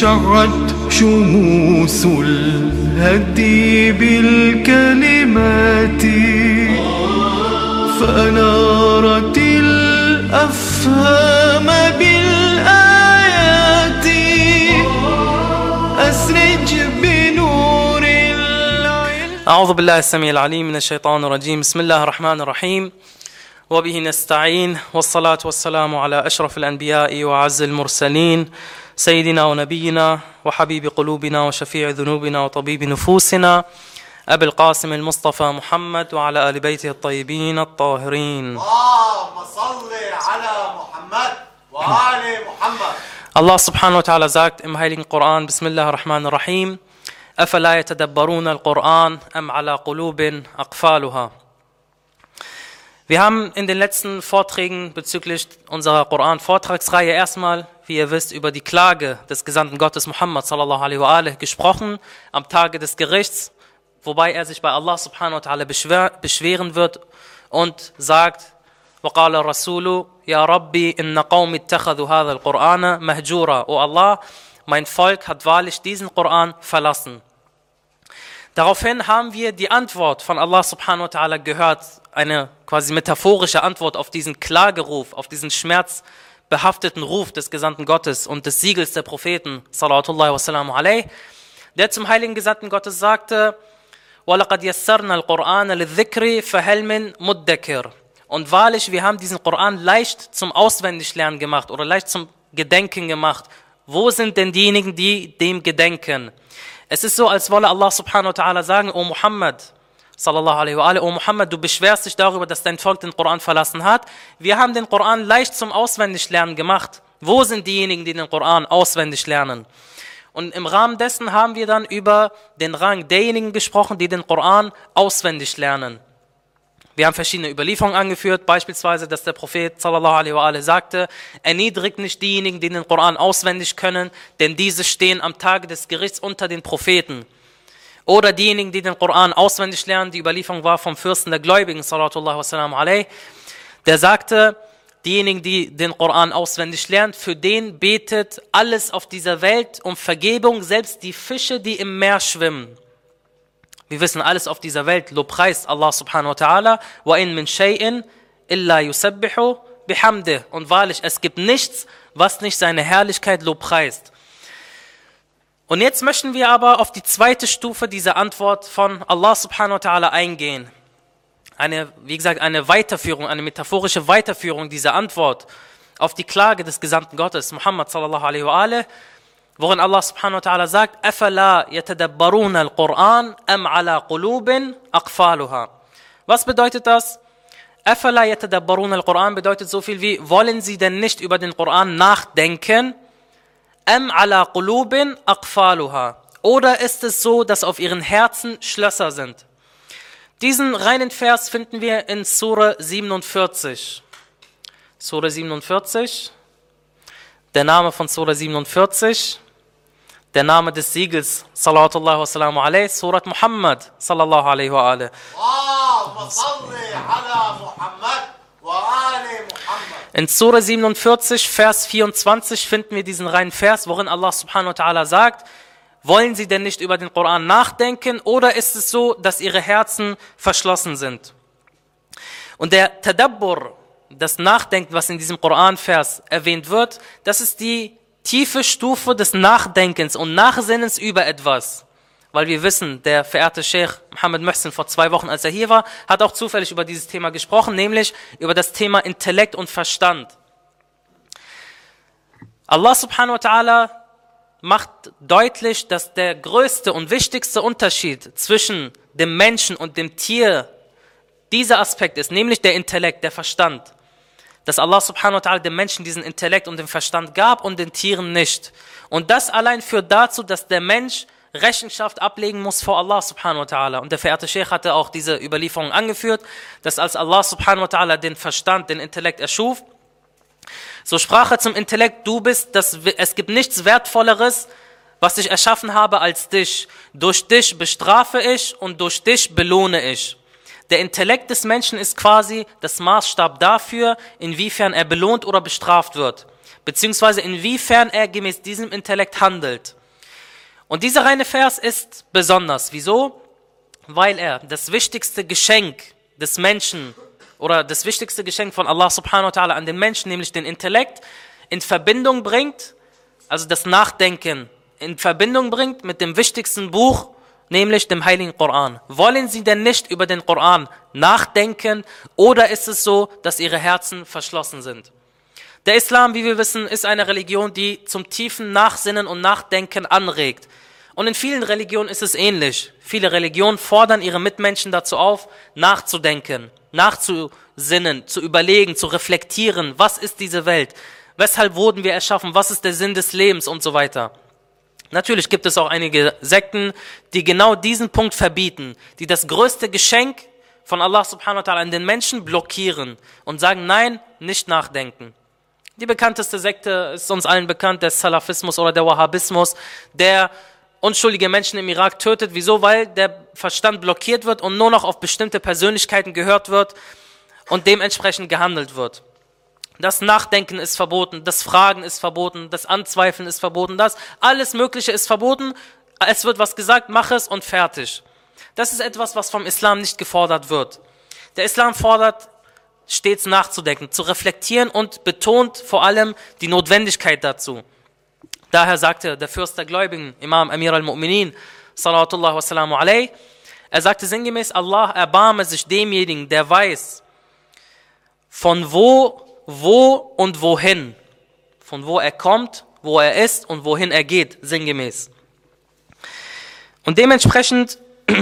شعت شموس الهدي بالكلمات. فأنارت الأفهام بالآيات. أسرج بنور العلم. أعوذ بالله السميع العليم من الشيطان الرجيم. بسم الله الرحمن الرحيم. وبه نستعين والصلاة والسلام على أشرف الأنبياء وعز المرسلين. سيدنا ونبينا وحبيب قلوبنا وشفيع ذنوبنا وطبيب نفوسنا أبي القاسم المصطفى محمد وعلى آل بيته الطيبين الطاهرين. اللهم صل على محمد وآل محمد. Allah subhanahu wa ta'ala sagt im heiligen Koran, Bismillah ar-Rahman ar-Rahim, أَفَلَا يَتَدَبَّرُونَ الْقُرْآنَ أَمْ عَلَى قُلُوبٍ أَقْفَالُهَا؟ Wir haben in den letzten Vorträgen bezüglich unserer Koran-Vortragsreihe erstmal, wie ihr wisst, über die Klage des Gesandten Gottes Muhammad sallallahu alaihi wa alaihi gesprochen am Tage des Gerichts, wobei er sich bei Allah subhanahu wa ta'ala beschwer, beschweren wird und sagt, وقال الرسول يا ربي إن قوم اتخذوا هذا القرآن مهجورا O Allah, mein Volk hat wahrlich diesen Koran verlassen. Daraufhin haben wir die Antwort von Allah subhanahu wa ta'ala gehört, eine quasi metaphorische Antwort auf diesen Klageruf, auf diesen schmerzbehafteten Ruf des Gesandten Gottes und des Siegels der Propheten, salawatullahi wassalamu alayh, der zum heiligen Gesandten Gottes sagte, وَلَقَدْ يَسَّرْنَا الْقُرْآنَ لِلذِّكْرِ فَهَلْ مِن مُدَّكِرٍ Und wahrlich, wir haben diesen Koran leicht zum Auswendiglernen gemacht oder leicht zum Gedenken gemacht. Wo sind denn diejenigen, die dem gedenken? Es ist so, als wolle Allah subhanahu wa ta'ala sagen, O Muhammad, sallallahu alaihi wa alaihi, O Muhammad, du beschwerst dich darüber, dass dein Volk den Koran verlassen hat. Wir haben den Koran leicht zum Auswendiglernen gemacht. Wo sind diejenigen, die den Koran auswendig lernen? Und im Rahmen dessen haben wir dann über den Rang derjenigen gesprochen, die den Koran auswendig lernen. Wir haben verschiedene Überlieferungen angeführt, beispielsweise, dass der Prophet sallallahu alaihi wa alaihi sagte, erniedrigt nicht diejenigen, die den Koran auswendig können, denn diese stehen am Tage des Gerichts unter den Propheten. Oder diejenigen, die den Koran auswendig lernen, die Überlieferung war vom Fürsten der Gläubigen, sallallahu wasallam alaihi, der sagte, diejenigen, die den Koran auswendig lernen, für den betet alles auf dieser Welt um Vergebung, selbst die Fische, die im Meer schwimmen. Wir wissen, alles auf dieser Welt lobpreist Allah subhanahu wa ta'ala. Wa in min shay'in illa yusabbihu bihamdih. Und wahrlich, es gibt nichts, was nicht seine Herrlichkeit lobpreist. Und jetzt möchten wir aber auf die zweite Stufe dieser Antwort von Allah subhanahu wa ta'ala eingehen. Eine, wie gesagt, eine Weiterführung, eine metaphorische Weiterführung dieser Antwort auf die Klage des Gesandten Gottes, Muhammad sallallahu alaihi wa alaihi, worin Allah subhanahu wa ta'ala sagt, أَفَلَا يَتَدَبَّرُونَ الْقُرْآنَ أَمْ عَلَى قُلُوبٍ أَقْفَالُهَا Was bedeutet das? أَفَلَا يَتَدَبَّرُونَ الْقُرْآنَ bedeutet so viel wie, wollen sie denn nicht über den Koran nachdenken? Am ala qulubin aqfaluha. Oder ist es so, dass auf ihren Herzen Schlösser sind? Diesen reinen Vers finden wir in Surah 47. Surah 47. Der Name von Surah 47. Der Name des Siegels. Salatullah wa salamu alayhi. Surat Muhammad. Sallallahu alayhi wa alayhi. Allahumma salli ala Muhammad wa alayhi in Surah 47, Vers 24 finden wir diesen reinen Vers, worin Allah subhanahu wa ta'ala sagt, wollen sie denn nicht über den Koran nachdenken oder ist es so, dass ihre Herzen verschlossen sind? Und der Tadabbur, das Nachdenken, was in diesem Koran-Vers erwähnt wird, das ist die tiefe Stufe des Nachdenkens und Nachsinnens über etwas. Weil wir wissen, der verehrte Sheikh Mohammed Mohsin vor zwei Wochen, als er hier war, hat auch zufällig über dieses Thema gesprochen, nämlich über das Thema Intellekt und Verstand. Allah subhanahu wa ta'ala macht deutlich, dass der größte und wichtigste Unterschied zwischen dem Menschen und dem Tier dieser Aspekt ist, nämlich der Intellekt, der Verstand dass Allah subhanahu wa ta'ala dem Menschen diesen Intellekt und den Verstand gab und den Tieren nicht. Und das allein führt dazu, dass der Mensch Rechenschaft ablegen muss vor Allah subhanahu wa ta'ala. Und der verehrte Sheikh hatte auch diese Überlieferung angeführt, dass als Allah subhanahu wa ta'ala den Verstand, den Intellekt erschuf, so sprach er zum Intellekt, du bist, das, es gibt nichts Wertvolleres, was ich erschaffen habe als dich. Durch dich bestrafe ich und durch dich belohne ich. Der Intellekt des Menschen ist quasi das Maßstab dafür, inwiefern er belohnt oder bestraft wird, beziehungsweise inwiefern er gemäß diesem Intellekt handelt. Und dieser reine Vers ist besonders. Wieso? Weil er das wichtigste Geschenk des Menschen oder das wichtigste Geschenk von Allah subhanahu wa ta'ala an den Menschen, nämlich den Intellekt, in Verbindung bringt, also das Nachdenken in Verbindung bringt mit dem wichtigsten Buch, nämlich dem Heiligen Koran. Wollen Sie denn nicht über den Koran nachdenken oder ist es so, dass Ihre Herzen verschlossen sind? Der Islam, wie wir wissen, ist eine Religion, die zum tiefen Nachsinnen und Nachdenken anregt. Und in vielen Religionen ist es ähnlich. Viele Religionen fordern ihre Mitmenschen dazu auf, nachzudenken, nachzusinnen, zu überlegen, zu reflektieren, was ist diese Welt, weshalb wurden wir erschaffen, was ist der Sinn des Lebens und so weiter. Natürlich gibt es auch einige Sekten, die genau diesen Punkt verbieten, die das größte Geschenk von Allah subhanahu wa ta'ala an den Menschen blockieren und sagen, nein, nicht nachdenken. Die bekannteste Sekte ist uns allen bekannt, der Salafismus oder der Wahhabismus, der unschuldige Menschen im Irak tötet. Wieso? Weil der Verstand blockiert wird und nur noch auf bestimmte Persönlichkeiten gehört wird und dementsprechend gehandelt wird. Das Nachdenken ist verboten, das Fragen ist verboten, das Anzweifeln ist verboten, das alles Mögliche ist verboten. Es wird was gesagt, mach es und fertig. Das ist etwas, was vom Islam nicht gefordert wird. Der Islam fordert stets nachzudenken, zu reflektieren und betont vor allem die Notwendigkeit dazu. Daher sagte der Fürst der Gläubigen, Imam Amir al-Mu'minin, salatullah wa salamu alayh, er sagte sinngemäß, Allah erbarme sich demjenigen, der weiß, von wo, wo und wohin, von wo er kommt, wo er ist und wohin er geht, sinngemäß. Und dementsprechend,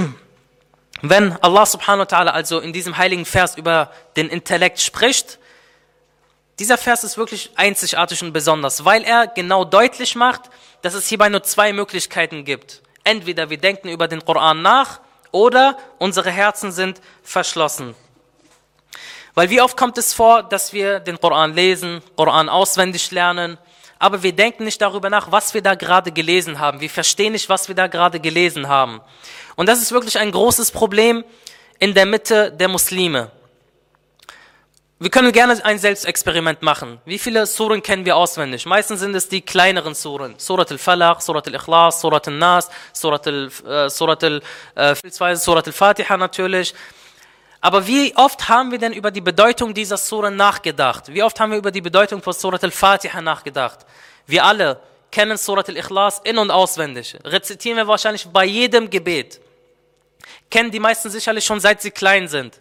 wenn Allah subhanahu wa ta'ala also in diesem heiligen Vers über den Intellekt spricht, dieser Vers ist wirklich einzigartig und besonders, weil er genau deutlich macht, dass es hierbei nur zwei Möglichkeiten gibt. Entweder wir denken über den Koran nach oder unsere Herzen sind verschlossen. Weil wie oft kommt es vor, dass wir den Koran lesen, Koran auswendig lernen, aber wir denken nicht darüber nach, was wir da gerade gelesen haben. Wir verstehen nicht, was wir da gerade gelesen haben. Und das ist wirklich ein großes Problem in der Mitte der Muslime. Wir können gerne ein Selbstexperiment machen. Wie viele Suren kennen wir auswendig? Meistens sind es die kleineren Suren. Surat al-Falaq, Surat al-Ikhlas, Surat al-Nas, Surat al-Fatiha äh, Surat al natürlich. Aber wie oft haben wir denn über die Bedeutung dieser Suren nachgedacht? Wie oft haben wir über die Bedeutung von Surat al-Fatiha nachgedacht? Wir alle kennen Surat al-Ikhlas in- und auswendig. Rezitieren wir wahrscheinlich bei jedem Gebet. Kennen die meisten sicherlich schon seit sie klein sind.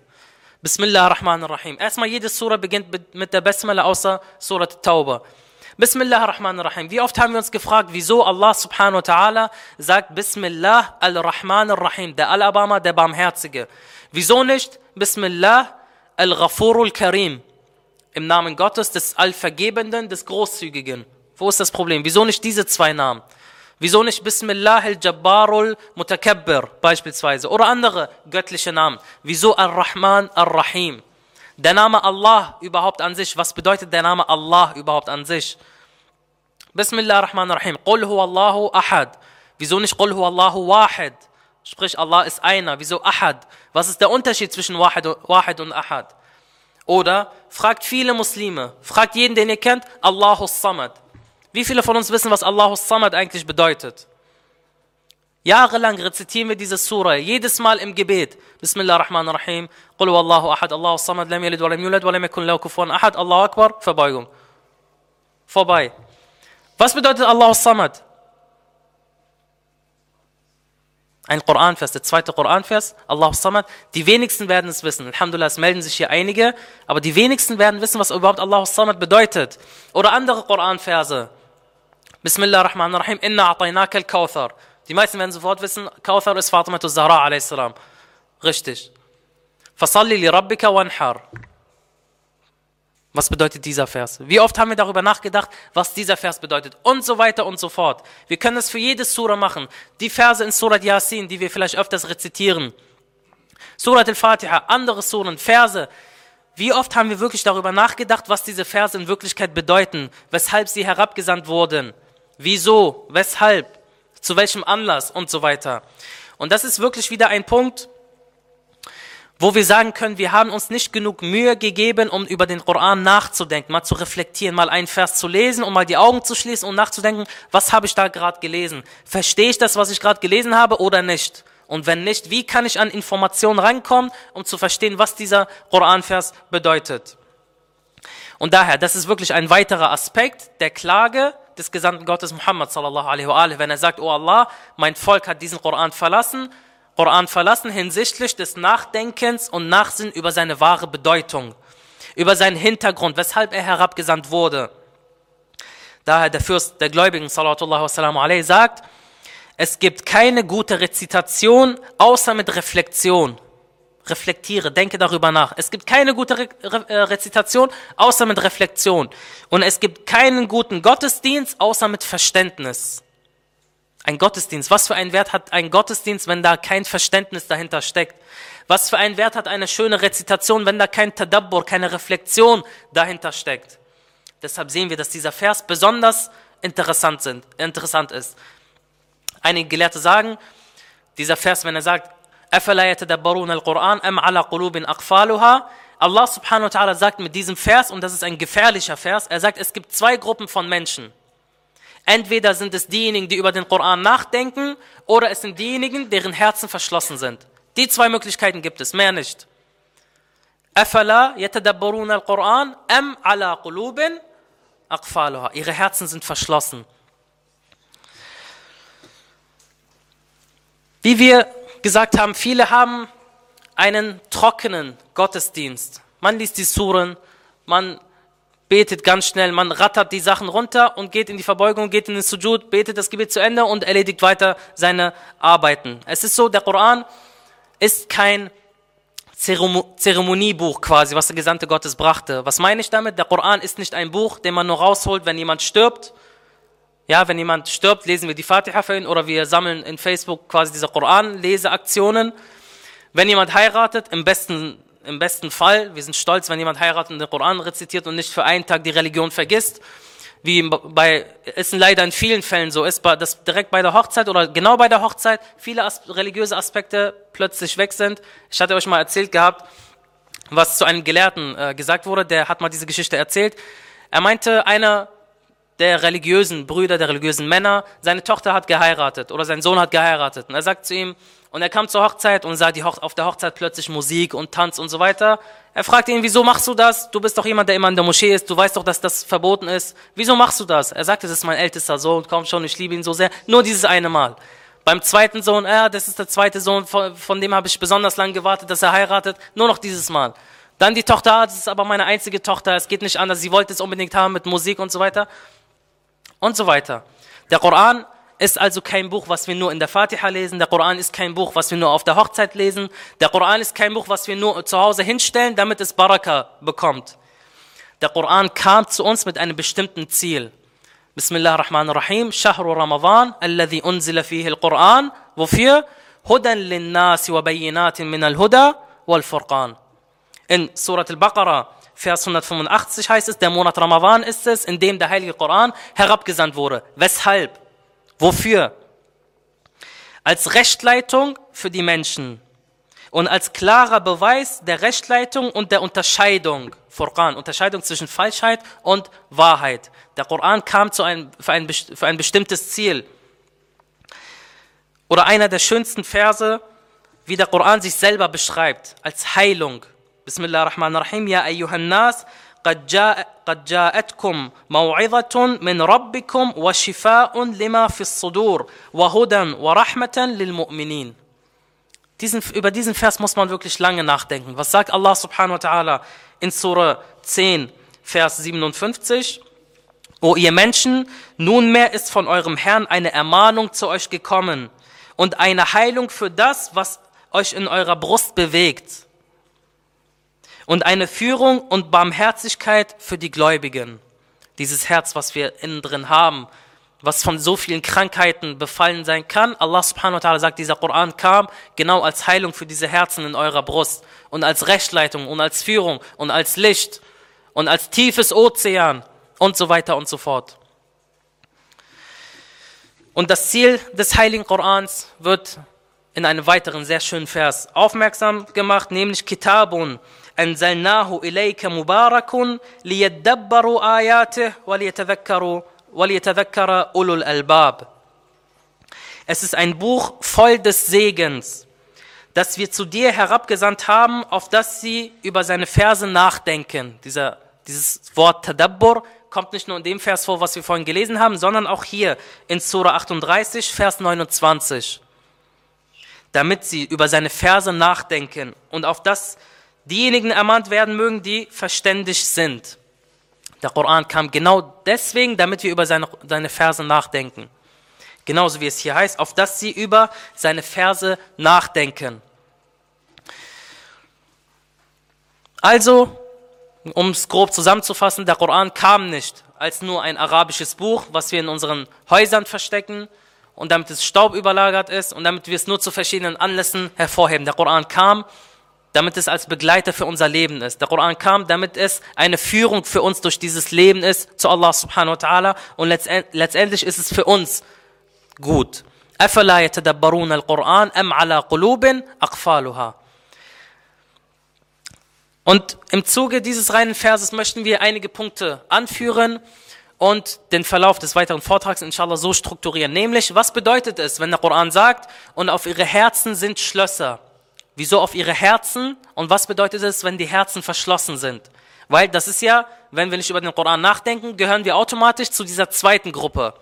Bismillah ar-Rahman ar-Rahim. Erstmal jede Surah beginnt mit der Basmala außer Surat Tauba. Bismillah ar-Rahman ar-Rahim. Wie oft haben wir uns gefragt, wieso Allah subhanahu wa ta'ala sagt Bismillah al-Rahman ar-Rahim, der Al-Abama, der Barmherzige. Wieso nicht Bismillah al-Ghafur al-Karim, im Namen Gottes, des Allvergebenden, des Großzügigen. Wo ist das Problem? Wieso nicht diese zwei Namen? Wieso nicht Bismillah al-Jabbarul Mutakabbir beispielsweise oder andere göttliche Namen? Wieso Ar-Rahman Ar-Rahim? Der Name Allah überhaupt an sich, was bedeutet der Name Allah überhaupt an sich? Bismillah ar-Rahman ar-Rahim. Qul Allahu ahad. Wieso nicht Qul Allahu wahid? Sprich, Allah ist einer. Wieso ahad? Was ist der Unterschied zwischen wahid und ahad? Oder fragt viele Muslime, fragt jeden, den ihr kennt, Allahu Samad. Wie viele von uns wissen, was Allahu Samad eigentlich bedeutet? Jahrelang rezitieren wir diese Surah, jedes Mal im Gebet. Bismillah ar-Rahman ar-Rahim. Qul Allahu ahad, Allahu Samad, lam yalid wa lam yulad wa lam yakun lahu kufuwan ahad. Allahu Akbar, Verbeugung. Vorbei. Was bedeutet Allahu Samad? Ein Koranvers, der zweite Koranvers, Allahu Samad. Die wenigsten werden es wissen. Alhamdulillah, es melden sich hier einige, aber die wenigsten werden wissen, was überhaupt Allahu Samad bedeutet. Oder andere Koranverse. Bismillah ar-Rahman ar-Rahim, inna a'tainaka al-Kawthar. Die meisten werden sofort wissen, Kawthar ist Fatima Zahra a.s. Richtig. Fasalli li rabbika wanhar. Was bedeutet dieser Vers? Wie oft haben wir darüber nachgedacht, was dieser Vers bedeutet? Und so weiter und so fort. Wir können das für jede Sura machen. Die Verse in Surat Yasin, die wir vielleicht öfters rezitieren. Surat al-Fatiha, andere Suren, Verse. Wie oft haben wir wirklich darüber nachgedacht, was diese Verse in Wirklichkeit bedeuten? Weshalb sie herabgesandt wurden? Wieso? Weshalb? Zu welchem Anlass? Und so weiter. Und das ist wirklich wieder ein Punkt, wo wir sagen können, wir haben uns nicht genug Mühe gegeben, um über den Koran nachzudenken, mal zu reflektieren, mal einen Vers zu lesen und mal die Augen zu schließen und nachzudenken, was habe ich da gerade gelesen? Verstehe ich das, was ich gerade gelesen habe oder nicht? Und wenn nicht, wie kann ich an Informationen rankommen, um zu verstehen, was dieser Koranvers bedeutet? Und daher, das ist wirklich ein weiterer Aspekt der Klage des Gesandten Gottes Muhammad sallallahu alaihi wa wenn er sagt, oh Allah, mein Volk hat diesen Koran verlassen, Koran verlassen hinsichtlich des Nachdenkens und Nachsinn über seine wahre Bedeutung, über seinen Hintergrund, weshalb er herabgesandt wurde. Daher der Fürst der Gläubigen sallallahu alaihi sagt, es gibt keine gute Rezitation außer mit Reflexion. Reflektiere, denke darüber nach. Es gibt keine gute Re Re äh, Rezitation außer mit Reflexion. Und es gibt keinen guten Gottesdienst außer mit Verständnis. Ein Gottesdienst. Was für einen Wert hat ein Gottesdienst, wenn da kein Verständnis dahinter steckt? Was für einen Wert hat eine schöne Rezitation, wenn da kein Tadabbur, keine Reflexion dahinter steckt? Deshalb sehen wir, dass dieser Vers besonders interessant, sind, interessant ist. Einige Gelehrte sagen, dieser Vers, wenn er sagt, أَفَلَا يَتَدَبَّرُونَ الْقُرْآنَ أَمْ عَلَى قُلُوبٍ أَقْفَالُهَا Allah subhanahu wa ta'ala sagt mit diesem Vers, und das ist ein gefährlicher Vers, er sagt, es gibt zwei Gruppen von Menschen. Entweder sind es diejenigen, die über den Koran nachdenken, oder es sind diejenigen, deren Herzen verschlossen sind. Die zwei Möglichkeiten gibt es, mehr nicht. أَفَلَا يَتَدَبَّرُونَ الْقُرْآنَ أَمْ عَلَى قُلُوبٍ أَقْفَالُهَا Ihre Herzen sind verschlossen. Wie wir gesagt haben, viele haben einen trockenen Gottesdienst. Man liest die Suren, man betet ganz schnell, man rattert die Sachen runter und geht in die Verbeugung, geht in den Sujud, betet das Gebet zu Ende und erledigt weiter seine Arbeiten. Es ist so, der Koran ist kein Zeremo Zeremoniebuch quasi, was der Gesandte Gottes brachte. Was meine ich damit? Der Koran ist nicht ein Buch, den man nur rausholt, wenn jemand stirbt. Ja, wenn jemand stirbt, lesen wir die Fatiha für ihn oder wir sammeln in Facebook quasi diese Koran-Leseaktionen. Wenn jemand heiratet, im besten im besten Fall, wir sind stolz, wenn jemand heiratet und den Koran rezitiert und nicht für einen Tag die Religion vergisst, wie bei, ist leider in vielen Fällen so ist, dass direkt bei der Hochzeit oder genau bei der Hochzeit viele as religiöse Aspekte plötzlich weg sind. Ich hatte euch mal erzählt gehabt, was zu einem Gelehrten äh, gesagt wurde, der hat mal diese Geschichte erzählt. Er meinte, einer der religiösen Brüder, der religiösen Männer, seine Tochter hat geheiratet oder sein Sohn hat geheiratet. Und er sagt zu ihm, und er kam zur Hochzeit und sah die Hoch auf der Hochzeit plötzlich Musik und Tanz und so weiter. Er fragte ihn, wieso machst du das? Du bist doch jemand, der immer in der Moschee ist. Du weißt doch, dass das verboten ist. Wieso machst du das? Er sagte, das ist mein ältester Sohn. Komm schon, ich liebe ihn so sehr. Nur dieses eine Mal. Beim zweiten Sohn, ja, das ist der zweite Sohn, von, von dem habe ich besonders lange gewartet, dass er heiratet. Nur noch dieses Mal. Dann die Tochter, ah, das ist aber meine einzige Tochter. Es geht nicht anders. Sie wollte es unbedingt haben mit Musik und so weiter. Und so weiter. Der Koran ist also kein Buch, was wir nur in der Fatiha lesen. Der Koran ist kein Buch, was wir nur auf der Hochzeit lesen. Der Koran ist kein Buch, was wir nur zu Hause hinstellen, damit es Baraka bekommt. Der Koran kam zu uns mit einem bestimmten Ziel. Bismillah ar-Rahman ar-Rahim. Shahru Ramadan, alladhi unzila fihi al-Quran. Wofür? Hudan lin-Nasi wa bayyinatin min al-Huda wal-Furqan. In Surat al-Baqarah, Vers 185 heißt es, der Monat Ramadan ist es, in dem der Heilige Koran herabgesandt wurde. Weshalb? Wofür? Als Rechtleitung für die Menschen und als klarer Beweis der Rechtleitung und der Unterscheidung. Furqan, Unterscheidung zwischen Falschheit und Wahrheit. Der Koran kam zu einem, für, ein, für ein bestimmtes Ziel. Oder einer der schönsten Verse, wie der Koran sich selber beschreibt, als Heilung. Bismillah ar-Rahman ar-Rahim, Ya ayyuhan nas, قد جاء قد جاءتكم موعظة من ربكم وشفاء لما في الصدور وهدى ورحمة للمؤمنين diesen, über diesen Vers muss man wirklich lange nachdenken. Was sagt Allah subhanahu wa ta'ala in Surah 10, Vers 57? O ihr Menschen, nunmehr ist von eurem Herrn eine Ermahnung zu euch gekommen und eine Heilung für das, was euch in eurer Brust bewegt und eine Führung und Barmherzigkeit für die Gläubigen. Dieses Herz, was wir innen drin haben, was von so vielen Krankheiten befallen sein kann. Allah subhanahu wa ta'ala sagt, dieser Koran kam genau als Heilung für diese Herzen in eurer Brust und als Rechtleitung und als Führung und als Licht und als tiefes Ozean und so weiter und so fort. Und das Ziel des Heiligen Korans wird in einem weiteren sehr schönen Vers aufmerksam gemacht, nämlich Kitabun anzalnahu ilayka mubarakun liyadabbaru ayatih waliyatadhakkaru waliyatadhakkara ulul albab. Es ist ein Buch voll des Segens, das wir zu dir herabgesandt haben, auf das sie über seine Verse nachdenken. Dieser, dieses Wort Tadabbur kommt nicht nur in dem Vers vor, was wir vorhin gelesen haben, sondern auch hier in Surah 38, Vers 29. Damit sie über seine Verse nachdenken und auf das diejenigen ermahnt werden mögen, die verständig sind. Der Koran kam genau deswegen, damit wir über seine, seine Verse nachdenken. Genauso wie es hier heißt, auf dass sie über seine Verse nachdenken. Also, um es grob zusammenzufassen, der Koran kam nicht als nur ein arabisches Buch, was wir in unseren Häusern verstecken und damit es Staub überlagert ist und damit wir es nur zu verschiedenen Anlässen hervorheben. Der Koran kam, damit es als Begleiter für unser Leben ist. Der Koran kam, damit es eine Führung für uns durch dieses Leben ist zu Allah subhanahu wa ta'ala und letztendlich ist es für uns gut. أفلا يتدبرون القرآن أم على قلوب أقفالها und im Zuge dieses reinen Verses möchten wir einige Punkte anführen und den Verlauf des weiteren Vortrags inshallah so strukturieren. Nämlich, was bedeutet es, wenn der Koran sagt, und auf ihre Herzen sind Schlösser? Wieso auf ihre Herzen? Und was bedeutet es, wenn die Herzen verschlossen sind? Weil das ist ja, wenn wir nicht über den Koran nachdenken, gehören wir automatisch zu dieser zweiten Gruppe,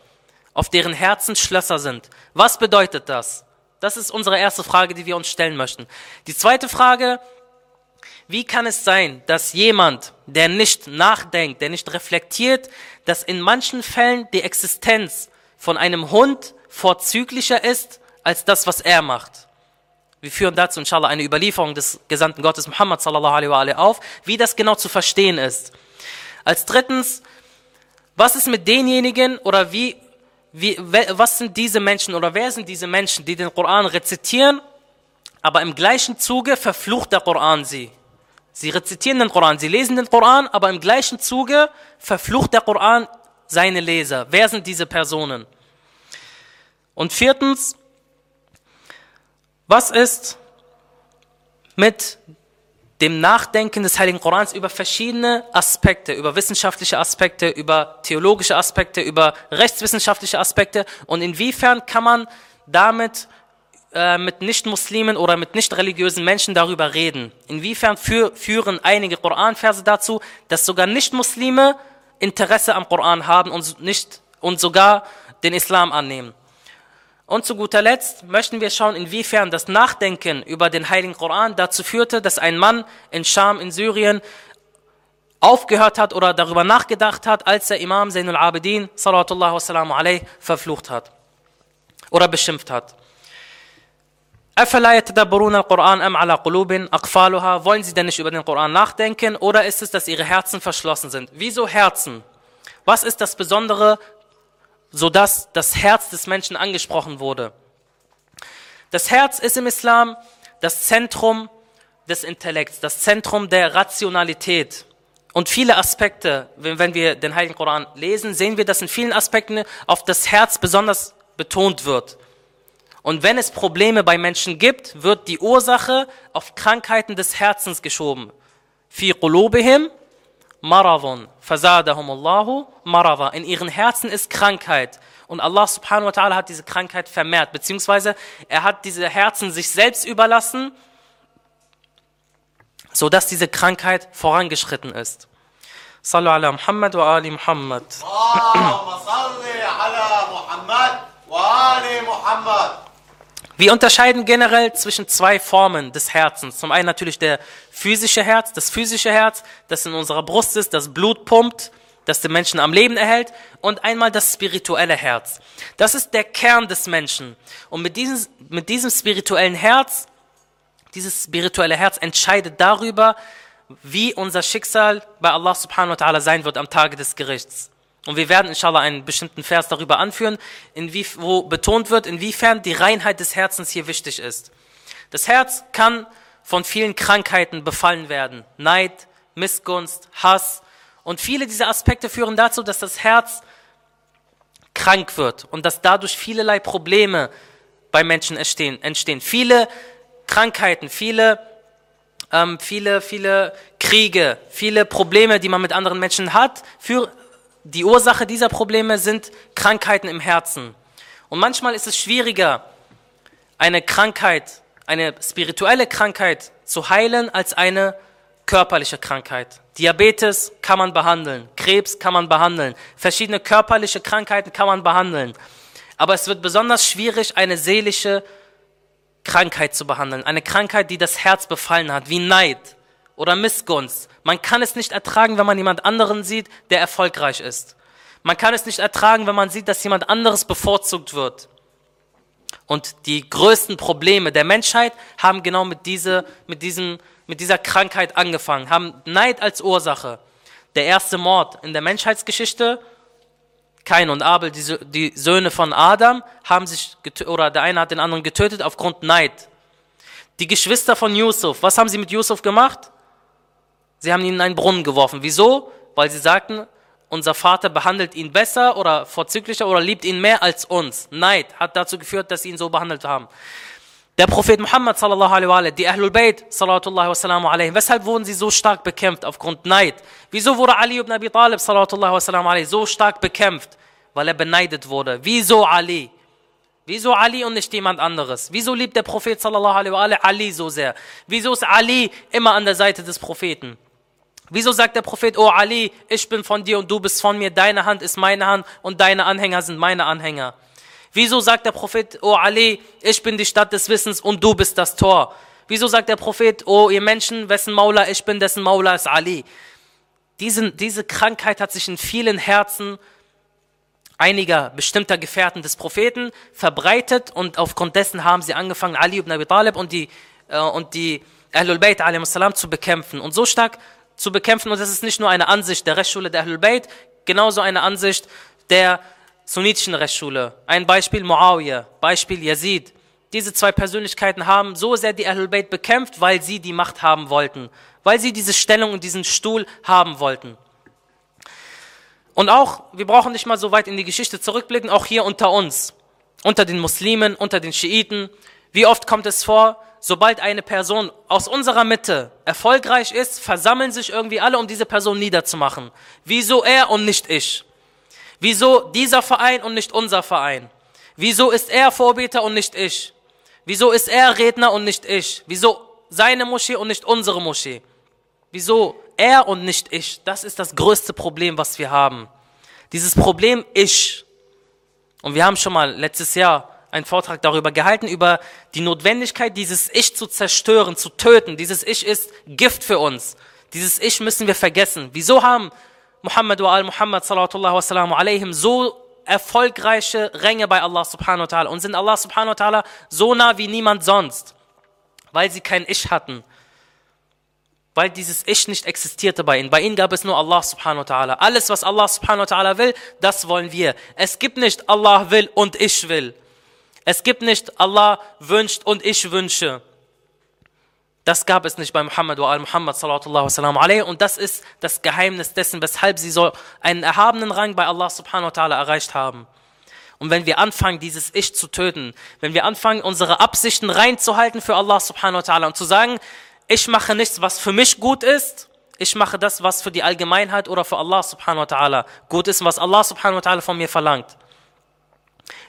auf deren Herzen Schlösser sind. Was bedeutet das? Das ist unsere erste Frage, die wir uns stellen möchten. Die zweite Frage, wie kann es sein, dass jemand, der nicht nachdenkt, der nicht reflektiert, dass in manchen Fällen die Existenz von einem Hund vorzüglicher ist als das, was er macht? Wir führen dazu inshallah eine Überlieferung des Gesandten Gottes Muhammad sallallahu alaihi wa alaihi auf, wie das genau zu verstehen ist. Als drittens, was ist mit denjenigen oder wie, wie, was sind diese Menschen oder wer sind diese Menschen, die den Koran rezitieren, aber im gleichen Zuge verflucht der Koran sie? Sie rezitieren den Koran, sie lesen den Koran, aber im gleichen Zuge verflucht der Koran seine Leser. Wer sind diese Personen? Und viertens, was ist mit dem Nachdenken des Heiligen Korans über verschiedene Aspekte, über wissenschaftliche Aspekte, über theologische Aspekte, über rechtswissenschaftliche Aspekte und inwiefern kann man damit äh, mit Nicht-Muslimen oder mit nicht-religiösen Menschen darüber reden. Inwiefern für, führen einige Koranverse dazu, dass sogar Nicht-Muslime Interesse am Koran haben und, nicht, und sogar den Islam annehmen. Und zu guter Letzt möchten wir schauen, inwiefern das Nachdenken über den Heiligen Koran dazu führte, dass ein Mann in Scham in Syrien aufgehört hat oder darüber nachgedacht hat, als der Imam Zainul Abidin sallallahu alaihi verflucht hat oder beschimpft hat. Wollen sie denn nicht über den Koran nachdenken oder ist es, dass ihre Herzen verschlossen sind? Wieso Herzen? Was ist das Besondere, sodass das Herz des Menschen angesprochen wurde? Das Herz ist im Islam das Zentrum des Intellekts, das Zentrum der Rationalität. Und viele Aspekte, wenn wir den Heiligen Koran lesen, sehen wir, dass in vielen Aspekten auf das Herz besonders betont wird. Und wenn es Probleme bei Menschen gibt, wird die Ursache auf Krankheiten des Herzens geschoben. Fi qulubihim Maradun. Fasadahumullahu Marada. In ihren Herzen ist Krankheit. Und Allah subhanahu wa ta'ala hat diese Krankheit vermehrt, beziehungsweise er hat diese Herzen sich selbst überlassen, sodass diese Krankheit vorangeschritten ist. Sallu ala Muhammad wa ali Muhammad. Allahumma salli ala Muhammad wa ali Muhammad. Wir unterscheiden generell zwischen zwei Formen des Herzens. Zum einen natürlich der physische Herz, das physische Herz, das in unserer Brust ist, das Blut pumpt, das den Menschen am Leben erhält und einmal das spirituelle Herz. Das ist der Kern des Menschen. Und mit diesem, mit diesem spirituellen Herz, dieses spirituelle Herz entscheidet darüber, wie unser Schicksal bei Allah subhanahu wa ta'ala sein wird am Tage des Gerichts. Und wir werden inshallah einen bestimmten Vers darüber anführen, inwie, wo betont wird, inwiefern die Reinheit des Herzens hier wichtig ist. Das Herz kann von vielen Krankheiten befallen werden. Neid, Missgunst, Hass. Und viele dieser Aspekte führen dazu, dass das Herz krank wird und dass dadurch vielerlei Probleme bei Menschen entstehen. entstehen. Viele Krankheiten, viele, ähm, viele, viele Kriege, viele Probleme, die man mit anderen Menschen hat, für die Ursache dieser Probleme sind Krankheiten im Herzen. Und manchmal ist es schwieriger, eine Krankheit, eine spirituelle Krankheit zu heilen, als eine körperliche Krankheit. Diabetes kann man behandeln, Krebs kann man behandeln, verschiedene körperliche Krankheiten kann man behandeln. Aber es wird besonders schwierig, eine seelische Krankheit zu behandeln. Eine Krankheit, die das Herz befallen hat, wie Neid oder Missgunst. Man kann es nicht ertragen, wenn man jemand anderen sieht, der erfolgreich ist. Man kann es nicht ertragen, wenn man sieht, dass jemand anderes bevorzugt wird. Und die größten Probleme der Menschheit haben genau mit, diese, mit, diesem, mit dieser Krankheit angefangen, haben Neid als Ursache. Der erste Mord in der Menschheitsgeschichte, Kain und Abel, die, die Söhne von Adam, haben sich, oder der eine hat den anderen getötet aufgrund Neid. Die Geschwister von Yusuf, was haben sie mit Yusuf gemacht? Sie haben ihn in einen Brunnen geworfen. Wieso? Weil sie sagten, unser Vater behandelt ihn besser oder vorzüglicher oder liebt ihn mehr als uns. Neid hat dazu geführt, dass sie ihn so behandelt haben. Der Prophet Muhammad sallallahu alaihi wa die Ahlul Bayt sallallahu wasallam alaihi, weshalb wurden sie so stark bekämpft aufgrund Neid? Wieso wurde Ali ibn Abi Talib sallallahu alaihi so stark bekämpft? Weil er beneidet wurde. Wieso Ali? Wieso Ali und nicht jemand anderes? Wieso liebt der Prophet sallallahu alaihi wa Ali so sehr? Wieso ist Ali immer an der Seite des Propheten? Wieso sagt der Prophet, oh Ali, ich bin von dir und du bist von mir, deine Hand ist meine Hand und deine Anhänger sind meine Anhänger? Wieso sagt der Prophet, oh Ali, ich bin die Stadt des Wissens und du bist das Tor? Wieso sagt der Prophet, oh ihr Menschen, wessen Maula ich bin, dessen Maula ist Ali? Diese, diese Krankheit hat sich in vielen Herzen einiger bestimmter Gefährten des Propheten verbreitet und aufgrund dessen haben sie angefangen, Ali ibn Abi Talib und die, äh, und die Ahlul Bayt zu bekämpfen. Und so stark zu bekämpfen. Und das ist nicht nur eine Ansicht der Rechtsschule der Ahlul Bayt, genauso eine Ansicht der sunnitischen Rechtsschule. Ein Beispiel Muawiyah, Beispiel Yazid. Diese zwei Persönlichkeiten haben so sehr die Ahlul Bayt bekämpft, weil sie die Macht haben wollten, weil sie diese Stellung und diesen Stuhl haben wollten. Und auch, wir brauchen nicht mal so weit in die Geschichte zurückblicken, auch hier unter uns, unter den Muslimen, unter den Schiiten. Wie oft kommt es vor, sobald eine Person aus unserer Mitte erfolgreich ist, versammeln sich irgendwie alle, um diese Person niederzumachen. Wieso er und nicht ich? Wieso dieser Verein und nicht unser Verein? Wieso ist er Vorbeter und nicht ich? Wieso ist er Redner und nicht ich? Wieso seine Moschee und nicht unsere Moschee? Wieso er und nicht ich? Das ist das größte Problem, was wir haben. Dieses Problem ich. Und wir haben schon mal letztes Jahr einen Vortrag darüber gehalten, über die Notwendigkeit, dieses Ich zu zerstören, zu töten. Dieses Ich ist Gift für uns. Dieses Ich müssen wir vergessen. Wieso haben Muhammad wa al-Muhammad sallallahu alaihim so erfolgreiche Ränge bei Allah subhanahu wa ta'ala und sind Allah subhanahu wa ta'ala so nah wie niemand sonst? Weil sie kein Ich hatten. Weil dieses Ich nicht existierte bei ihnen. Bei ihnen gab es nur Allah subhanahu wa ta'ala. Alles, was Allah subhanahu wa ta'ala will, das wollen wir. Es gibt nicht Allah will und ich will. Es gibt nicht Allah wünscht und ich wünsche. Das gab es nicht bei Muhammad wa al-Muhammad sallallahu alaihi und das ist das Geheimnis dessen, weshalb sie so einen erhabenen Rang bei Allah subhanahu wa ta'ala erreicht haben. Und wenn wir anfangen, dieses Ich zu töten, wenn wir anfangen, unsere Absichten reinzuhalten für Allah subhanahu wa ta'ala und zu sagen, ich mache nichts, was für mich gut ist, ich mache das, was für die Allgemeinheit oder für Allah subhanahu wa ta'ala gut ist, was Allah subhanahu wa ta'ala von mir verlangt.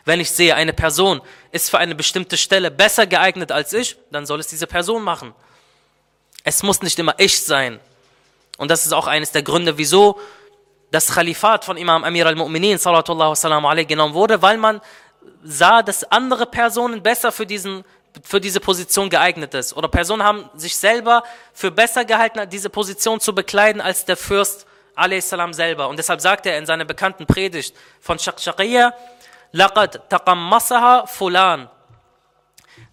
Wenn ich sehe, eine Person ist für eine bestimmte Stelle besser geeignet als ich, dann soll es diese Person machen. Es muss nicht immer ich sein. Und das ist auch eines der Gründe, wieso das Khalifat von Imam Amir al-Mu'minin genommen wurde, weil man sah, dass andere Personen besser für, diesen, für diese Position geeignet ist. Oder Personen haben sich selber für besser gehalten, diese Position zu bekleiden, als der Fürst salam selber. Und deshalb sagt er in seiner bekannten Predigt von Shaqshaqiyya, لقد تقمصها فلان.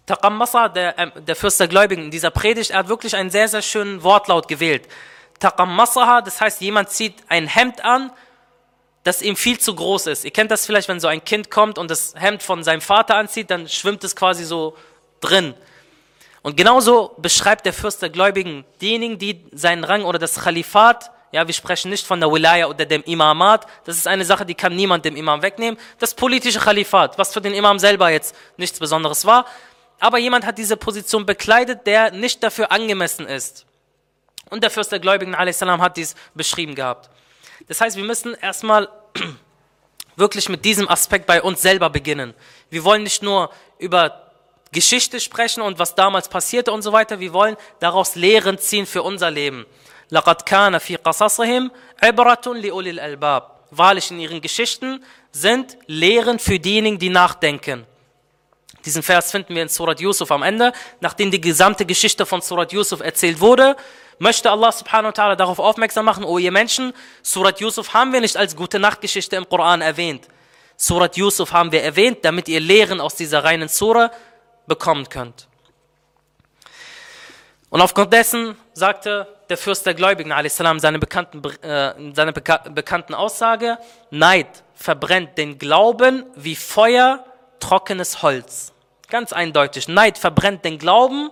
Taqammasa, der, äh, der Fürst der Gläubigen, in dieser Predigt, er hat wirklich einen sehr, sehr schönen Wortlaut gewählt. Taqammasaha, das heißt, jemand zieht ein Hemd an, das ihm viel zu groß ist. Ihr kennt das vielleicht, wenn so ein Kind kommt und das Hemd von seinem Vater anzieht, dann schwimmt es quasi so drin. Und genauso beschreibt der Fürst der Gläubigen diejenigen, die seinen Rang oder das Khalifat ja, wir sprechen nicht von der Wilaya oder dem Imamat. Das ist eine Sache, die kann niemand dem Imam wegnehmen. Das politische Khalifat, was für den Imam selber jetzt nichts Besonderes war. Aber jemand hat diese Position bekleidet, der nicht dafür angemessen ist. Und der Fürst der Gläubigen a.s. hat dies beschrieben gehabt. Das heißt, wir müssen erstmal wirklich mit diesem Aspekt bei uns selber beginnen. Wir wollen nicht nur über Geschichte sprechen und was damals passierte und so weiter. Wir wollen daraus Lehren ziehen für unser Leben. لَقَدْ كَانَ فِي قَصَصِهِمْ عِبْرَةٌ لِأُولِي الْأَلْبَابِ Wahrlich in ihren Geschichten sind Lehren für diejenigen, die nachdenken. Diesen Vers finden wir in Surat Yusuf am Ende. Nachdem die gesamte Geschichte von Surat Yusuf erzählt wurde, möchte Allah subhanahu wa ta'ala darauf aufmerksam machen, oh ihr Menschen, Surat Yusuf haben wir nicht als gute Nachtgeschichte im Koran erwähnt. Surat Yusuf haben wir erwähnt, damit ihr Lehren aus dieser reinen Surah bekommen könnt. Und aufgrund dessen sagte der Fürst der Gläubigen, a.s. seine, bekannten, äh, seine beka bekannten Aussage, Neid verbrennt den Glauben wie Feuer trockenes Holz. Ganz eindeutig, Neid verbrennt den Glauben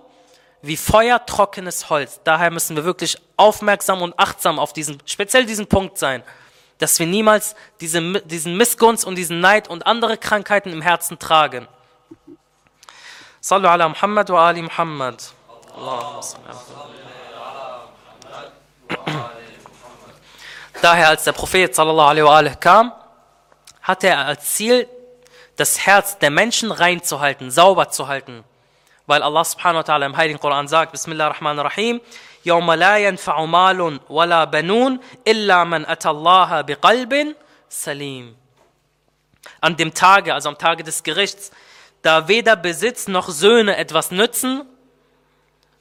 wie Feuer trockenes Holz. Daher müssen wir wirklich aufmerksam und achtsam auf diesen, speziell diesen Punkt sein, dass wir niemals diese, diesen Missgunst und diesen Neid und andere Krankheiten im Herzen tragen. Sallu ala Muhammad wa ali Muhammad. Daher, als der Prophet sallallahu alaihi wa alaihi kam, hatte er als Ziel, das Herz der Menschen reinzuhalten, sauber zu halten. Weil Allah subhanahu wa ta'ala im Heiligen Koran sagt, Bismillah ar-Rahman ar-Rahim, يوم لا ينفع مال ولا بنون إلا من أتى الله بقلب سليم. An dem Tage, also am Tage des Gerichts, da weder Besitz noch Söhne etwas nützen,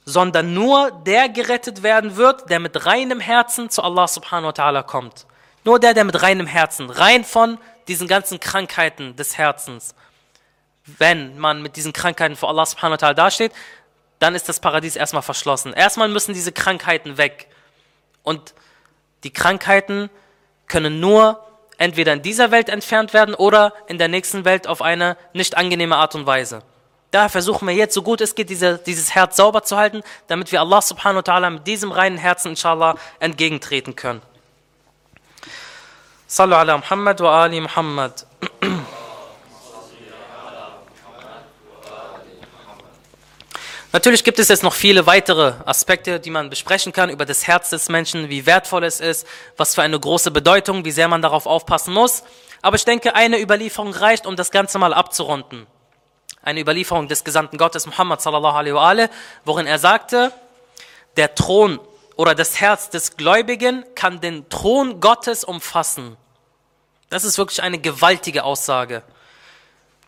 sondern nur der gerettet werden wird, der mit reinem Herzen zu Allah subhanahu wa ta'ala kommt. Nur der, der mit reinem Herzen, rein von diesen ganzen Krankheiten des Herzens. Wenn man mit diesen Krankheiten vor Allah subhanahu wa ta'ala dasteht, dann ist das Paradies erstmal verschlossen. Erstmal müssen diese Krankheiten weg. Und die Krankheiten können nur entweder in dieser Welt entfernt werden oder in der nächsten Welt auf eine nicht angenehme Art und Weise. Da versuchen wir jetzt, so gut es geht, diese, dieses Herz sauber zu halten, damit wir Allah subhanahu wa ta'ala mit diesem reinen Herzen, inshallah, entgegentreten können. Sallu ala Muhammad wa ali Muhammad. Natürlich gibt es jetzt noch viele weitere Aspekte, die man besprechen kann über das Herz des Menschen, wie wertvoll es ist, was für eine große Bedeutung, wie sehr man darauf aufpassen muss. Aber ich denke, eine Überlieferung reicht, um das Ganze mal abzurunden. Eine Überlieferung des Gesandten Gottes Muhammad sallallahu alaihi wa alaihi, worin er sagte, der Thron oder das Herz des Gläubigen kann den Thron Gottes umfassen. Das ist wirklich eine gewaltige Aussage.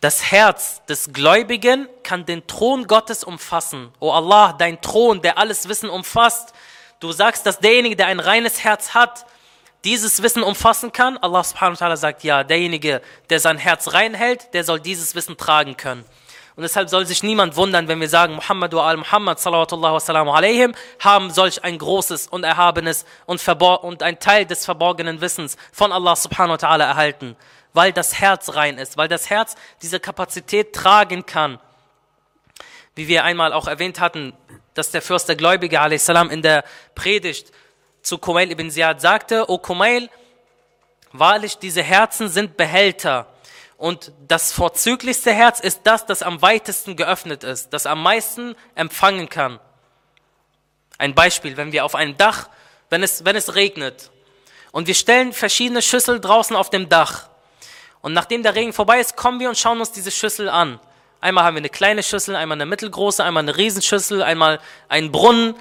Das Herz des Gläubigen kann den Thron Gottes umfassen. O Allah, dein Thron, der alles Wissen umfasst. Du sagst, dass derjenige, der ein reines Herz hat, dieses Wissen umfassen kann. Allah subhanahu wa ta'ala sagt, ja, derjenige, der sein Herz reinhält, der soll dieses Wissen tragen können. Und deshalb soll sich niemand wundern, wenn wir sagen, Muhammad wa al-Muhammad sallallahu wa sallam alaihim, haben solch ein großes und erhabenes und, und ein Teil des verborgenen Wissens von Allah subhanahu wa ta'ala erhalten weil das Herz rein ist, weil das Herz diese Kapazität tragen kann. Wie wir einmal auch erwähnt hatten, dass der Fürst der Gläubige a.s. in der Predigt zu Kumail ibn Ziyad sagte, O Kumail, wahrlich diese Herzen sind Behälter und das vorzüglichste Herz ist das, das am weitesten geöffnet ist, das am meisten empfangen kann. Ein Beispiel, wenn wir auf einem Dach, wenn es, wenn es regnet und wir stellen verschiedene Schüsseln draußen auf dem Dach und nachdem der Regen vorbei ist, kommen wir und schauen uns diese Schüssel an. Einmal haben wir eine kleine Schüssel, einmal eine mittelgroße, einmal eine Riesenschüssel, einmal einen Brunnen.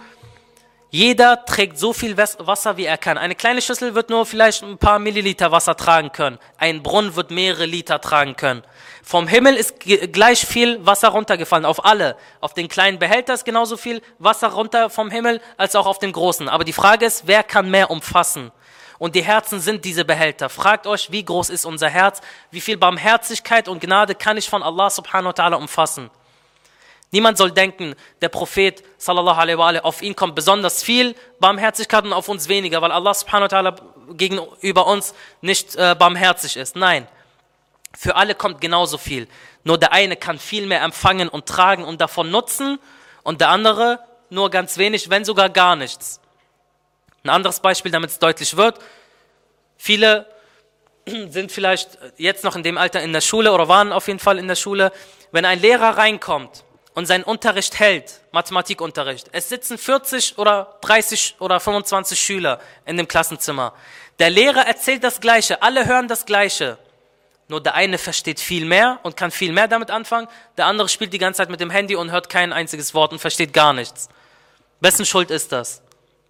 Jeder trägt so viel Wasser, wie er kann. Eine kleine Schüssel wird nur vielleicht ein paar Milliliter Wasser tragen können. Ein Brunnen wird mehrere Liter tragen können. Vom Himmel ist gleich viel Wasser runtergefallen, auf alle. Auf den kleinen Behälter ist genauso viel Wasser runter vom Himmel, als auch auf den großen. Aber die Frage ist, wer kann mehr umfassen? Und die Herzen sind diese Behälter. Fragt euch, wie groß ist unser Herz? Wie viel Barmherzigkeit und Gnade kann ich von Allah subhanahu wa ta'ala umfassen? Niemand soll denken, der Prophet sallallahu alaihi wa auf ihn kommt besonders viel Barmherzigkeit und auf uns weniger, weil Allah subhanahu wa ta'ala gegenüber uns nicht äh, barmherzig ist. Nein, für alle kommt genauso viel. Nur der eine kann viel mehr empfangen und tragen und davon nutzen und der andere nur ganz wenig, wenn sogar gar nichts. Ein anderes Beispiel, damit es deutlich wird. Viele sind vielleicht jetzt noch in dem Alter in der Schule oder waren auf jeden Fall in der Schule. Wenn ein Lehrer reinkommt und seinen Unterricht hält, Mathematikunterricht, es sitzen 40 oder 30 oder 25 Schüler in dem Klassenzimmer. Der Lehrer erzählt das Gleiche, alle hören das Gleiche. Nur der eine versteht viel mehr und kann viel mehr damit anfangen, der andere spielt die ganze Zeit mit dem Handy und hört kein einziges Wort und versteht gar nichts. Wessen Schuld ist das?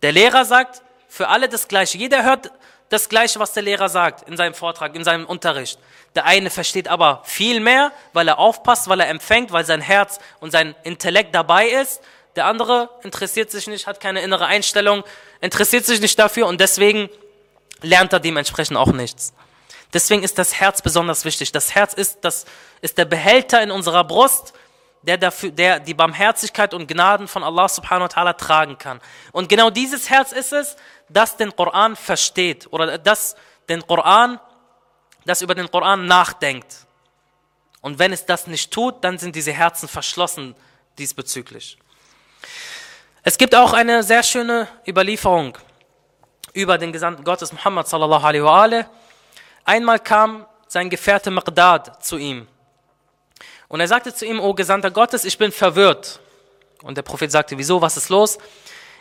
Der Lehrer sagt für alle das Gleiche. Jeder hört das Gleiche, was der Lehrer sagt in seinem Vortrag, in seinem Unterricht. Der eine versteht aber viel mehr, weil er aufpasst, weil er empfängt, weil sein Herz und sein Intellekt dabei ist. Der andere interessiert sich nicht, hat keine innere Einstellung, interessiert sich nicht dafür und deswegen lernt er dementsprechend auch nichts. Deswegen ist das Herz besonders wichtig. Das Herz ist, das, ist der Behälter in unserer Brust, der, dafür, der die Barmherzigkeit und Gnaden von Allah subhanahu wa ta'ala tragen kann. Und genau dieses Herz ist es, das den Koran versteht oder das den Koran, das über den Koran nachdenkt. Und wenn es das nicht tut, dann sind diese Herzen verschlossen diesbezüglich. Es gibt auch eine sehr schöne Überlieferung über den Gesandten Gottes Muhammad sallallahu alaihi wa. Einmal kam sein Gefährte Miqdad zu ihm und er sagte zu ihm, O Gesandter Gottes, ich bin verwirrt. Und der Prophet sagte, wieso, was ist los?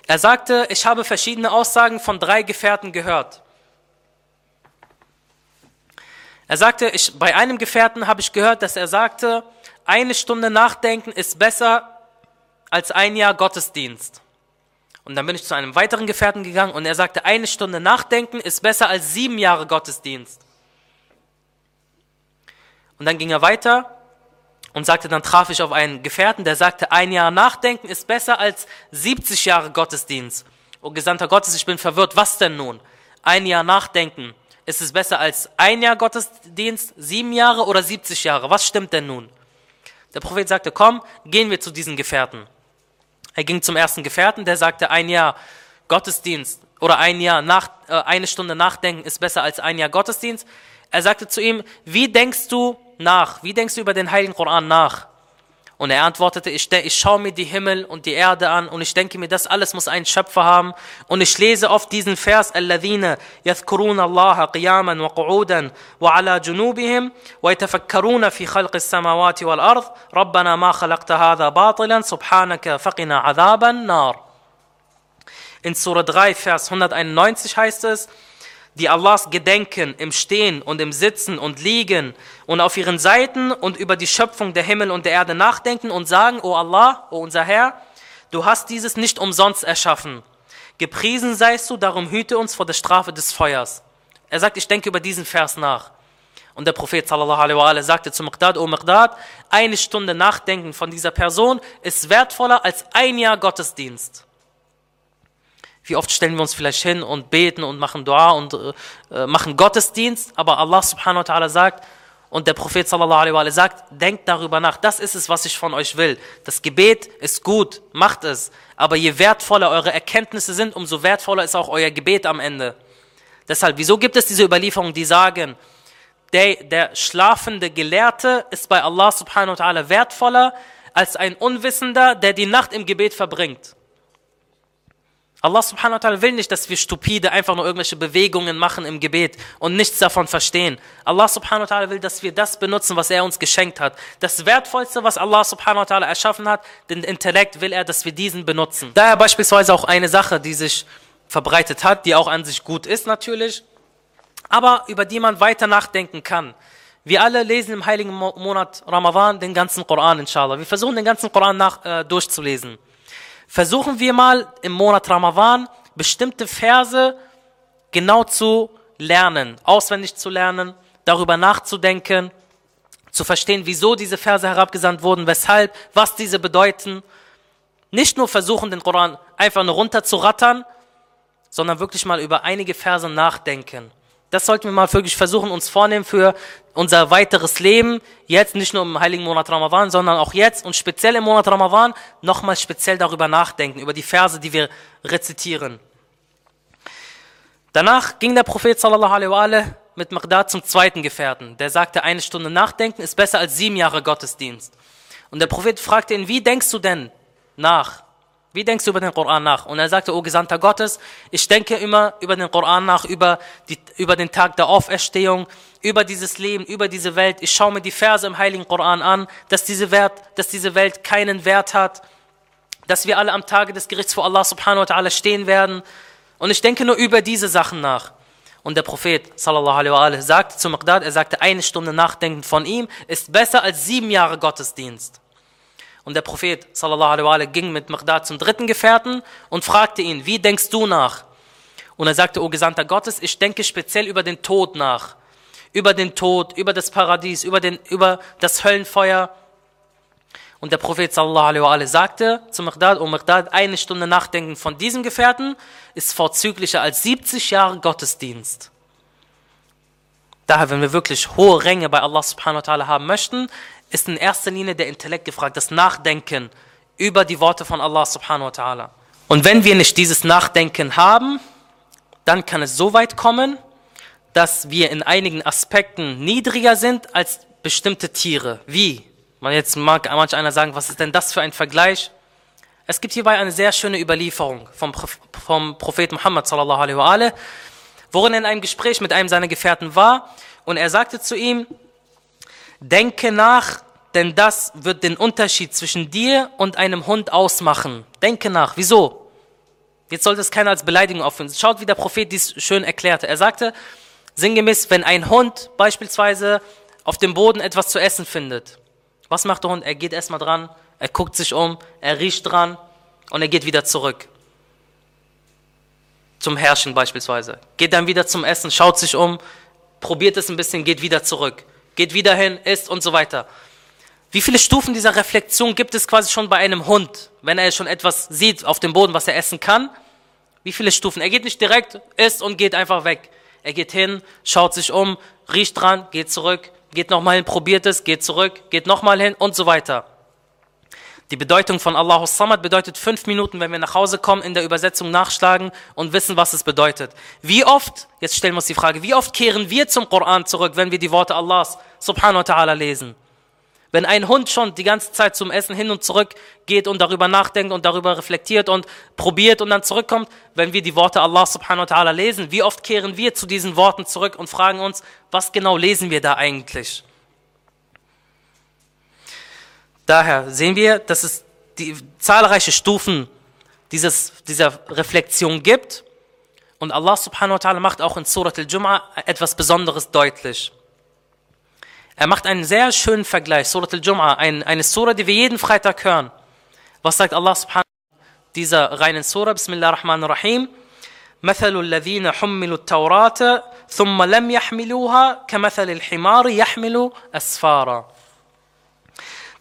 Er sagte, ich habe verschiedene Aussagen von drei Gefährten gehört. Er sagte, ich, bei einem Gefährten habe ich gehört, dass er sagte, eine Stunde Nachdenken ist besser als ein Jahr Gottesdienst. Und dann bin ich zu einem weiteren Gefährten gegangen und er sagte, eine Stunde Nachdenken ist besser als sieben Jahre Gottesdienst. Und dann ging er weiter und sagte, dann traf ich auf einen Gefährten, der sagte, ein Jahr Nachdenken ist besser als 70 Jahre Gottesdienst. O Gesandter Gottes, ich bin verwirrt, was denn nun? Ein Jahr Nachdenken, ist es besser als ein Jahr Gottesdienst, sieben Jahre oder 70 Jahre? Was stimmt denn nun? Der Prophet sagte, komm, gehen wir zu diesen Gefährten. Er ging zum ersten Gefährten, der sagte, ein Jahr Gottesdienst oder ein Jahr nach, äh, eine Stunde Nachdenken ist besser als ein Jahr Gottesdienst. Er sagte zu ihm, wie denkst du nach? Wie denkst du über den Heiligen Koran nach? Und er antwortete, ich, ich schaue mir die Himmel und die Erde an und ich denke mir, das alles muss einen Schöpfer haben. Und ich lese oft diesen Vers, الَّذِينَ يَذْكُرُونَ اللَّهَ قِيَامًا وَقُعُودًا وَعَلَى جُنُوبِهِمْ وَيَتَفَكَّرُونَ فِي خَلْقِ السَّمَاوَاتِ وَالْأَرْضِ رَبَّنَا مَا خَلَقْتَ هَذَا بَاطِلًا سُبْحَانَكَ فَقِنَا عَذَابَ النَّارِ In Surah 3, Vers 191 heißt es, die Allahs gedenken im Stehen und im Sitzen und Liegen und auf ihren Seiten und über die Schöpfung der Himmel und der Erde nachdenken und sagen, O Allah, O unser Herr, du hast dieses nicht umsonst erschaffen. Gepriesen seist du, darum hüte uns vor der Strafe des Feuers. Er sagt, ich denke über diesen Vers nach. Und der Prophet sallallahu alaihi wa sagte zu Miqdad, O Miqdad, eine Stunde Nachdenken von dieser Person ist wertvoller als ein Jahr Gottesdienst. Wie oft stellen wir uns vielleicht hin und beten und machen Dua und äh, machen Gottesdienst, aber Allah subhanahu wa ta'ala sagt, und der Prophet sallallahu alaihi wa sagt, denkt darüber nach, das ist es, was ich von euch will. Das Gebet ist gut, macht es, aber je wertvoller eure Erkenntnisse sind, umso wertvoller ist auch euer Gebet am Ende. Deshalb, wieso gibt es diese Überlieferungen, die sagen, der, der schlafende Gelehrte ist bei Allah subhanahu wa ta'ala wertvoller als ein Unwissender, der die Nacht im Gebet verbringt. Allah subhanahu wa ta'ala will nicht, dass wir stupide einfach nur irgendwelche Bewegungen machen im Gebet und nichts davon verstehen. Allah subhanahu wa ta'ala will, dass wir das benutzen, was er uns geschenkt hat. Das Wertvollste, was Allah subhanahu wa ta'ala erschaffen hat, den Intellekt, will er, dass wir diesen benutzen. Daher beispielsweise auch eine Sache, die sich verbreitet hat, die auch an sich gut ist natürlich, aber über die man weiter nachdenken kann. Wir alle lesen im heiligen Monat Ramadan den ganzen Koran, inshallah. Wir versuchen den ganzen Koran nach, äh, durchzulesen versuchen wir mal im Monat Ramadan bestimmte Verse genau zu lernen, auswendig zu lernen, darüber nachzudenken, zu verstehen, wieso diese Verse herabgesandt wurden, weshalb, was diese bedeuten. Nicht nur versuchen, den Koran einfach nur runterzurattern, sondern wirklich mal über einige Verse nachdenken. Das sollten wir mal wirklich versuchen, uns vornehmen für unser weiteres Leben. Jetzt nicht nur im heiligen Monat Ramadan, sondern auch jetzt und speziell im Monat Ramadan nochmal speziell darüber nachdenken, über die Verse, die wir rezitieren. Danach ging der Prophet sallallahu alaihi wa mit Magdad zum zweiten Gefährten. Der sagte, eine Stunde Nachdenken ist besser als sieben Jahre Gottesdienst. Und der Prophet fragte ihn, wie denkst du denn nach? Wie denkst du über den Koran nach? Und er sagte, O Gesandter Gottes, ich denke immer über den Koran nach, über, die, über den Tag der Auferstehung, über dieses Leben, über diese Welt. Ich schaue mir die Verse im Heiligen Koran an, dass diese, Wert, dass diese Welt keinen Wert hat, dass wir alle am Tage des Gerichts vor Allah subhanahu wa ta'ala stehen werden. Und ich denke nur über diese Sachen nach. Und der Prophet sallallahu alaihi wa alaihi, sagte zu Magdad, er sagte, eine Stunde Nachdenken von ihm ist besser als sieben Jahre Gottesdienst. Und der Prophet sallallahu alaihi ging mit Magdad zum dritten Gefährten und fragte ihn, wie denkst du nach? Und er sagte, O Gesandter Gottes, ich denke speziell über den Tod nach. Über den Tod, über das Paradies, über, den, über das Höllenfeuer. Und der Prophet sallallahu alaihi sagte zu Magdad, O Magdad, eine Stunde Nachdenken von diesem Gefährten ist vorzüglicher als 70 Jahre Gottesdienst. Daher, wenn wir wirklich hohe Ränge bei Allah subhanahu wa ta'ala haben möchten, ist in erster Linie der Intellekt gefragt, das Nachdenken über die Worte von Allah subhanahu wa ta'ala. Und wenn wir nicht dieses Nachdenken haben, dann kann es so weit kommen, dass wir in einigen Aspekten niedriger sind als bestimmte Tiere. Wie? Man jetzt mag manch einer sagen, was ist denn das für ein Vergleich? Es gibt hierbei eine sehr schöne Überlieferung vom, vom Prophet Muhammad sallallahu alaihi wa worin er in einem Gespräch mit einem seiner Gefährten war und er sagte zu ihm, denke nach, denn das wird den Unterschied zwischen dir und einem Hund ausmachen. Denke nach. Wieso? Jetzt sollte es keiner als Beleidigung aufführen. Schaut, wie der Prophet dies schön erklärte. Er sagte, sinngemäß, wenn ein Hund beispielsweise auf dem Boden etwas zu essen findet, was macht der Hund? Er geht erstmal dran, er guckt sich um, er riecht dran und er geht wieder zurück. Zum Herrschen beispielsweise. Geht dann wieder zum Essen, schaut sich um, probiert es ein bisschen, geht wieder zurück. Geht wieder hin, isst und so weiter. Wie viele Stufen dieser Reflexion gibt es quasi schon bei einem Hund, wenn er schon etwas sieht auf dem Boden, was er essen kann? Wie viele Stufen? Er geht nicht direkt, isst und geht einfach weg. Er geht hin, schaut sich um, riecht dran, geht zurück, geht nochmal hin, probiert es, geht zurück, geht nochmal hin und so weiter. Die Bedeutung von Allahus Samad bedeutet fünf Minuten, wenn wir nach Hause kommen, in der Übersetzung nachschlagen und wissen, was es bedeutet. Wie oft, jetzt stellen wir uns die Frage, wie oft kehren wir zum Koran zurück, wenn wir die Worte Allahs subhanahu wa ta'ala lesen? Wenn ein Hund schon die ganze Zeit zum Essen hin und zurück geht und darüber nachdenkt und darüber reflektiert und probiert und dann zurückkommt, wenn wir die Worte Allah subhanahu wa ta'ala lesen, wie oft kehren wir zu diesen Worten zurück und fragen uns, was genau lesen wir da eigentlich? Daher sehen wir, dass es die zahlreiche Stufen dieses, dieser Reflexion gibt und Allah subhanahu wa ta'ala macht auch in Surat al-Jum'ah etwas Besonderes deutlich. Er macht einen sehr schönen Vergleich, Surat al-Jum'ah, ein, eine Surah, die wir jeden Freitag hören. Was sagt Allah subhanahu wa ta'ala dieser reinen Surah, Bismillah ar-Rahman ar-Rahim, مثل الذين حملوا التوراة ثم لم يحملوها كمثل الحمار يحمل أسفارا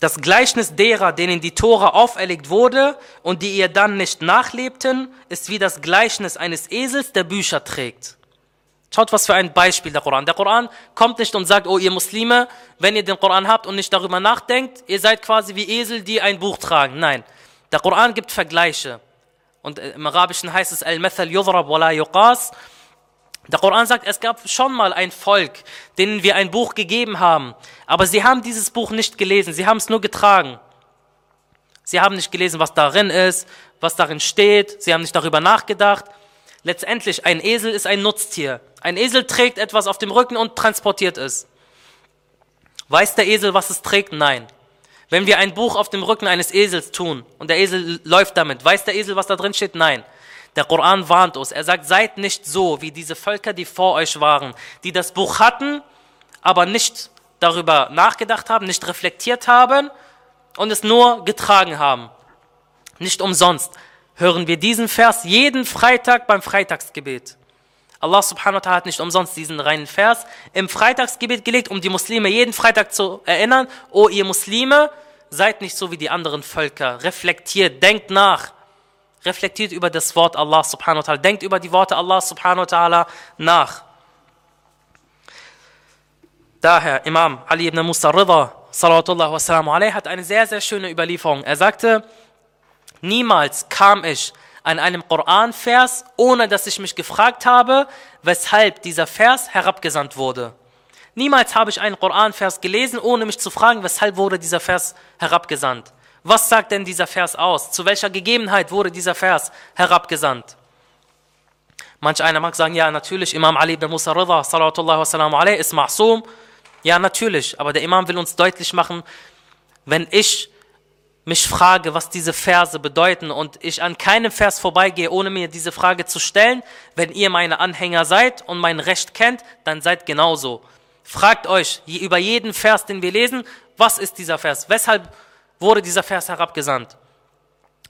das Gleichnis derer, denen die Tora auferlegt wurde und die ihr dann nicht nachlebten, ist wie das Gleichnis eines Esels, der Bücher trägt. Schaut, was für ein Beispiel der Koran. Der Koran kommt nicht und sagt, oh ihr Muslime, wenn ihr den Koran habt und nicht darüber nachdenkt, ihr seid quasi wie Esel, die ein Buch tragen. Nein, der Koran gibt Vergleiche. Und im Arabischen heißt es Al-Mathal yudrab wa la yuqas. Der Koran sagt, es gab schon mal ein Volk, denen wir ein Buch gegeben haben, aber sie haben dieses Buch nicht gelesen, sie haben es nur getragen. Sie haben nicht gelesen, was darin ist, was darin steht, sie haben nicht darüber nachgedacht. Letztendlich, ein Esel ist ein Nutztier. Ein Esel trägt etwas auf dem Rücken und transportiert es. Weiß der Esel, was es trägt? Nein. Wenn wir ein Buch auf dem Rücken eines Esels tun und der Esel läuft damit, weiß der Esel, was da drin steht? Nein. Der Koran warnt uns. Er sagt, seid nicht so wie diese Völker, die vor euch waren, die das Buch hatten, aber nicht darüber nachgedacht haben, nicht reflektiert haben und es nur getragen haben. Nicht umsonst hören wir diesen Vers jeden Freitag beim Freitagsgebet. Allah subhanahu wa ta'ala hat nicht umsonst diesen reinen Vers im Freitagsgebet gelegt, um die Muslime jeden Freitag zu erinnern, o ihr Muslime, seid nicht so wie die anderen Völker, reflektiert, denkt nach reflektiert über das Wort Allah subhanahu wa ta'ala, denkt über die Worte Allah subhanahu wa ta'ala nach. Daher, Imam Ali ibn Musa Rida, salatullah wa salamu alayhi, hat eine sehr, sehr schöne Überlieferung. Er sagte, niemals kam ich an einem Koranvers, ohne dass ich mich gefragt habe, weshalb dieser Vers herabgesandt wurde. Niemals habe ich einen Koranvers gelesen, ohne mich zu fragen, weshalb wurde dieser Vers herabgesandt. Was sagt denn dieser Vers aus? Zu welcher Gegebenheit wurde dieser Vers herabgesandt? Manch einer mag sagen, ja, natürlich, Imam Ali ibn Musa Rida, salawatullah wa salamu alayhi, ist Ma'sum. Ja, natürlich, aber der Imam will uns deutlich machen, wenn ich mich frage, was diese Verse bedeuten und ich an keinem Vers vorbeigehe, ohne mir diese Frage zu stellen, wenn ihr meine Anhänger seid und mein Recht kennt, dann seid genauso. Fragt euch über jeden Vers, den wir lesen, was ist dieser Vers? Weshalb wurde dieser Vers herabgesandt?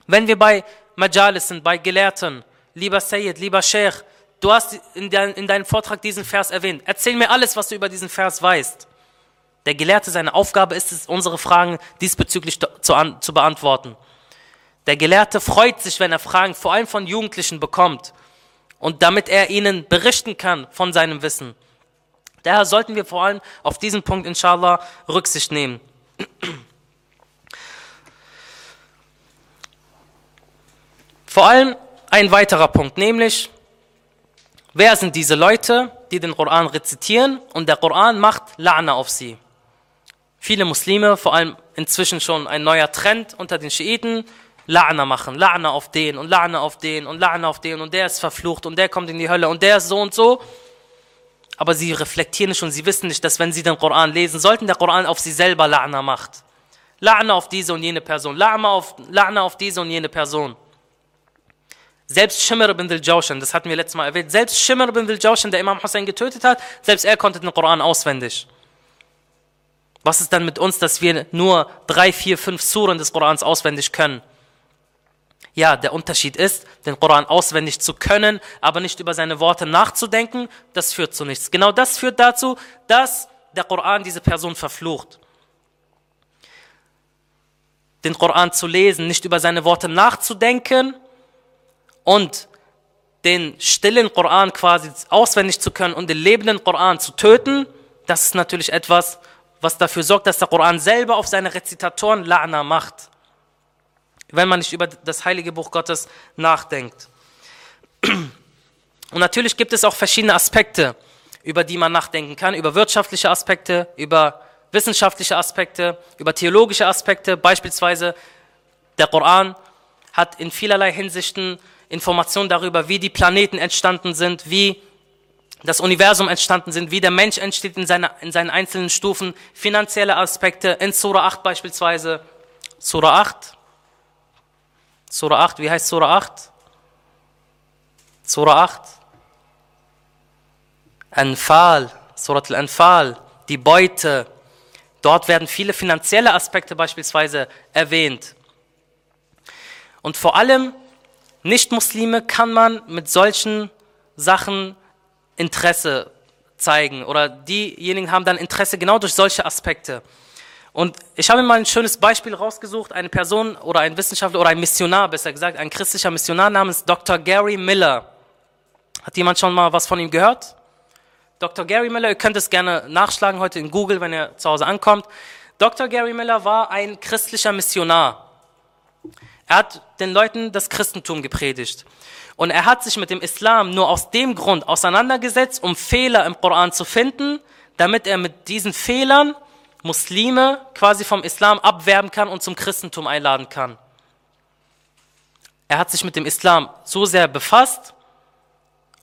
Wenn wir bei Majalis sind, bei Gelehrten, lieber Sayyid, lieber Sheikh, du hast in, dein, in deinem Vortrag diesen Vers erwähnt. Erzähl mir alles, was du über diesen Vers weißt. Der Gelehrte, seine Aufgabe ist es, unsere Fragen diesbezüglich zu, an, zu beantworten. Der Gelehrte freut sich, wenn er Fragen vor allem von Jugendlichen bekommt und damit er ihnen berichten kann von seinem Wissen. Daher sollten wir vor allem auf diesen Punkt, inshallah, Rücksicht nehmen. Vor allem ein weiterer Punkt, nämlich, wer sind diese Leute, die den Koran rezitieren und der Koran macht La'na auf sie? Viele Muslime, vor allem inzwischen schon ein neuer Trend unter den Schiiten, La'na machen, La'na auf den und La'na auf den und La'na auf den und der ist verflucht und der kommt in die Hölle und der ist so und so. Aber sie reflektieren nicht und sie wissen nicht, dass wenn sie den Koran lesen sollten, der Koran auf sie selber La'na macht. La'na auf diese und jene Person, La'na auf, La'na auf diese und jene Person. Selbst Shimr ibn al-Jawshan, das hatten wir letztes Mal erwähnt, selbst Shimr ibn al-Jawshan, der Imam Hussein getötet hat, selbst er konnte den Koran auswendig. Was ist dann mit uns, dass wir nur drei, vier, fünf Suren des Korans auswendig können? Ja, der Unterschied ist, den Koran auswendig zu können, aber nicht über seine Worte nachzudenken, das führt zu nichts. Genau das führt dazu, dass der Koran diese Person verflucht. Den Koran zu lesen, nicht über seine Worte nachzudenken und den stillen Koran quasi auswendig zu können und den lebenden Koran zu töten, das ist natürlich etwas, was dafür sorgt, dass der Koran selber auf seine Rezitatoren La'na macht. Wenn man nicht über das heilige Buch Gottes nachdenkt. Und natürlich gibt es auch verschiedene Aspekte, über die man nachdenken kann, über wirtschaftliche Aspekte, über wissenschaftliche Aspekte, über theologische Aspekte. Beispielsweise der Koran hat in vielerlei Hinsichten Informationen darüber, wie die Planeten entstanden sind, wie das Universum entstanden sind, wie der Mensch entsteht in, seiner, in seinen einzelnen Stufen, finanzielle Aspekte, in Surah 8 beispielsweise. Surah 8. Surah 8, wie heißt Surah 8? Surah 8. Anfal, Surat al-Anfal, die Beute. Dort werden viele finanzielle Aspekte beispielsweise erwähnt. Und vor allem Nicht-Muslime kann man mit solchen Sachen Interesse zeigen oder diejenigen haben dann Interesse genau durch solche Aspekte. Und ich habe mir mal ein schönes Beispiel rausgesucht, eine Person oder ein Wissenschaftler oder ein Missionar, besser gesagt, ein christlicher Missionar namens Dr. Gary Miller. Hat jemand schon mal was von ihm gehört? Dr. Gary Miller, ihr könnt es gerne nachschlagen heute in Google, wenn ihr zu Hause ankommt. Dr. Gary Miller war ein christlicher Missionar. Er hat den Leuten das Christentum gepredigt. Und er hat sich mit dem Islam nur aus dem Grund auseinandergesetzt, um Fehler im Koran zu finden, damit er mit diesen Fehlern Muslime quasi vom Islam abwerben kann und zum Christentum einladen kann. Er hat sich mit dem Islam so sehr befasst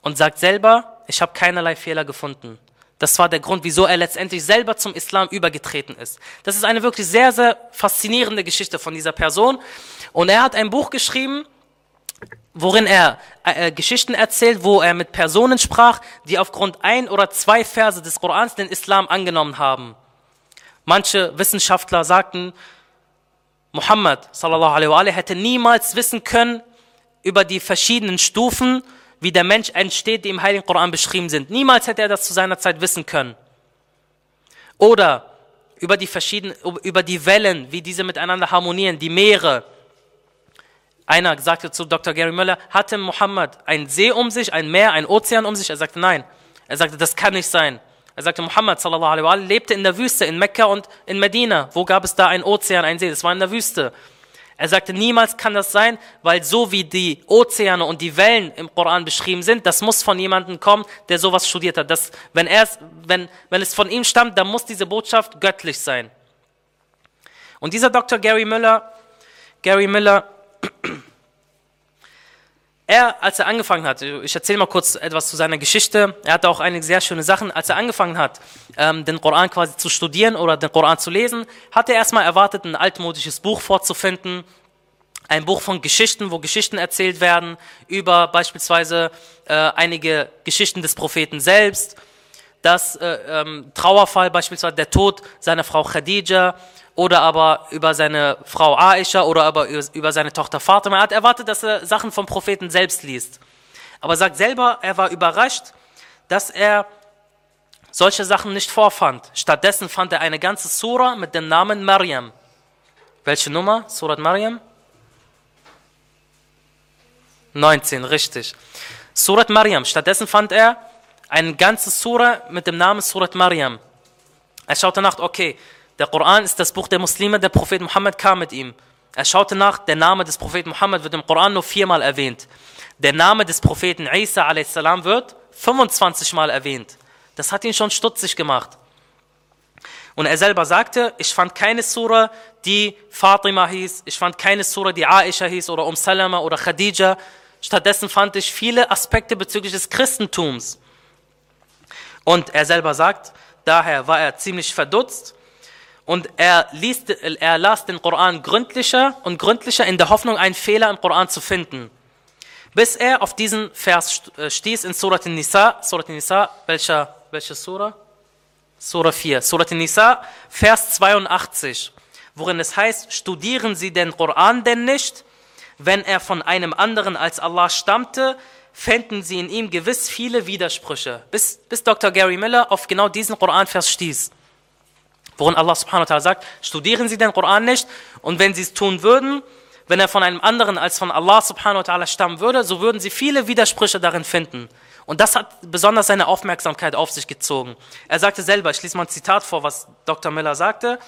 und sagt selber, ich habe keinerlei Fehler gefunden. Das war der Grund, wieso er letztendlich selber zum Islam übergetreten ist. Das ist eine wirklich sehr, sehr faszinierende Geschichte von dieser Person. Und er hat ein Buch geschrieben, worin er äh, Geschichten erzählt, wo er mit Personen sprach, die aufgrund ein oder zwei Verse des Korans den Islam angenommen haben. Manche Wissenschaftler sagten, Muhammad sallallahu alaihi wa hätte niemals wissen können über die verschiedenen Stufen, wie der Mensch entsteht, die im Heiligen Koran beschrieben sind. Niemals hätte er das zu seiner Zeit wissen können. Oder über die verschiedenen, über die Wellen, wie diese miteinander harmonieren, die Meere. Einer sagte zu Dr. Gary Müller, hatte Muhammad ein See um sich, ein Meer, ein Ozean um sich? Er sagte nein. Er sagte, das kann nicht sein. Er sagte, Muhammad sallallahu alaihi wa sallam, lebte in der Wüste, in Mekka und in Medina. Wo gab es da ein Ozean, ein See? Das war in der Wüste. Er sagte, niemals kann das sein, weil so wie die Ozeane und die Wellen im Koran beschrieben sind, das muss von jemandem kommen, der sowas studiert hat. Das, wenn, er, wenn, wenn es von ihm stammt, dann muss diese Botschaft göttlich sein. Und dieser Dr. Gary Müller Gary Miller, er, als er angefangen hat, ich erzähle mal kurz etwas zu seiner Geschichte, er hatte auch einige sehr schöne Sachen, als er angefangen hat, ähm, den Koran quasi zu studieren oder den Koran zu lesen, hat er erstmal erwartet, ein altmodisches Buch vorzufinden, ein Buch von Geschichten, wo Geschichten erzählt werden über beispielsweise äh, einige Geschichten des Propheten selbst, das äh, ähm, Trauerfall, beispielsweise der Tod seiner Frau Khadija oder aber über seine Frau Aisha oder aber über seine Tochter Fatima. Er hat erwartet, dass er Sachen vom Propheten selbst liest. Aber er sagt selber, er war überrascht, dass er solche Sachen nicht vorfand. Stattdessen fand er eine ganze Sura mit dem Namen Maryam. Welche Nummer? Surat Maryam? 19, richtig. Surat Maryam. Stattdessen fand er eine ganze Sura mit dem Namen Surat Maryam. Er schaute nach, okay, der Koran ist das Buch der Muslime, der Prophet Muhammad kam mit ihm. Er schaute nach, der Name des Propheten Muhammad wird im Koran nur viermal erwähnt. Der Name des Propheten Isa a.s. wird 25 Mal erwähnt. Das hat ihn schon stutzig gemacht. Und er selber sagte, ich fand keine Sura, die Fatima hieß, ich fand keine Sura, die Aisha hieß oder Um Salama oder Khadija. Stattdessen fand ich viele Aspekte bezüglich des Christentums. Und er selber sagt, daher war er ziemlich verdutzt und er, liest, er las den Koran gründlicher und gründlicher in der Hoffnung, einen Fehler im Koran zu finden. Bis er auf diesen Vers äh, stieß in Surat Nisa, Surat Nisa, welcher, welche Sura? Surah 4, Surat Nisa, Vers 82, worin es heißt, studieren Sie den Koran denn nicht, wenn er von einem anderen als Allah stammte, fänden Sie in ihm gewiss viele Widersprüche. Bis, bis Dr. Gary Miller auf genau diesen Koranvers stieß worin Allah subhanahu wa ta'ala sagt, studieren Sie den Koran nicht und wenn Sie es tun würden, wenn er von einem anderen als von Allah subhanahu wa ta'ala stammen würde, so würden Sie viele Widersprüche darin finden. Und das hat besonders seine Aufmerksamkeit auf sich gezogen. Er sagte selber, ich lese mal ein Zitat vor, was Dr. Miller sagte.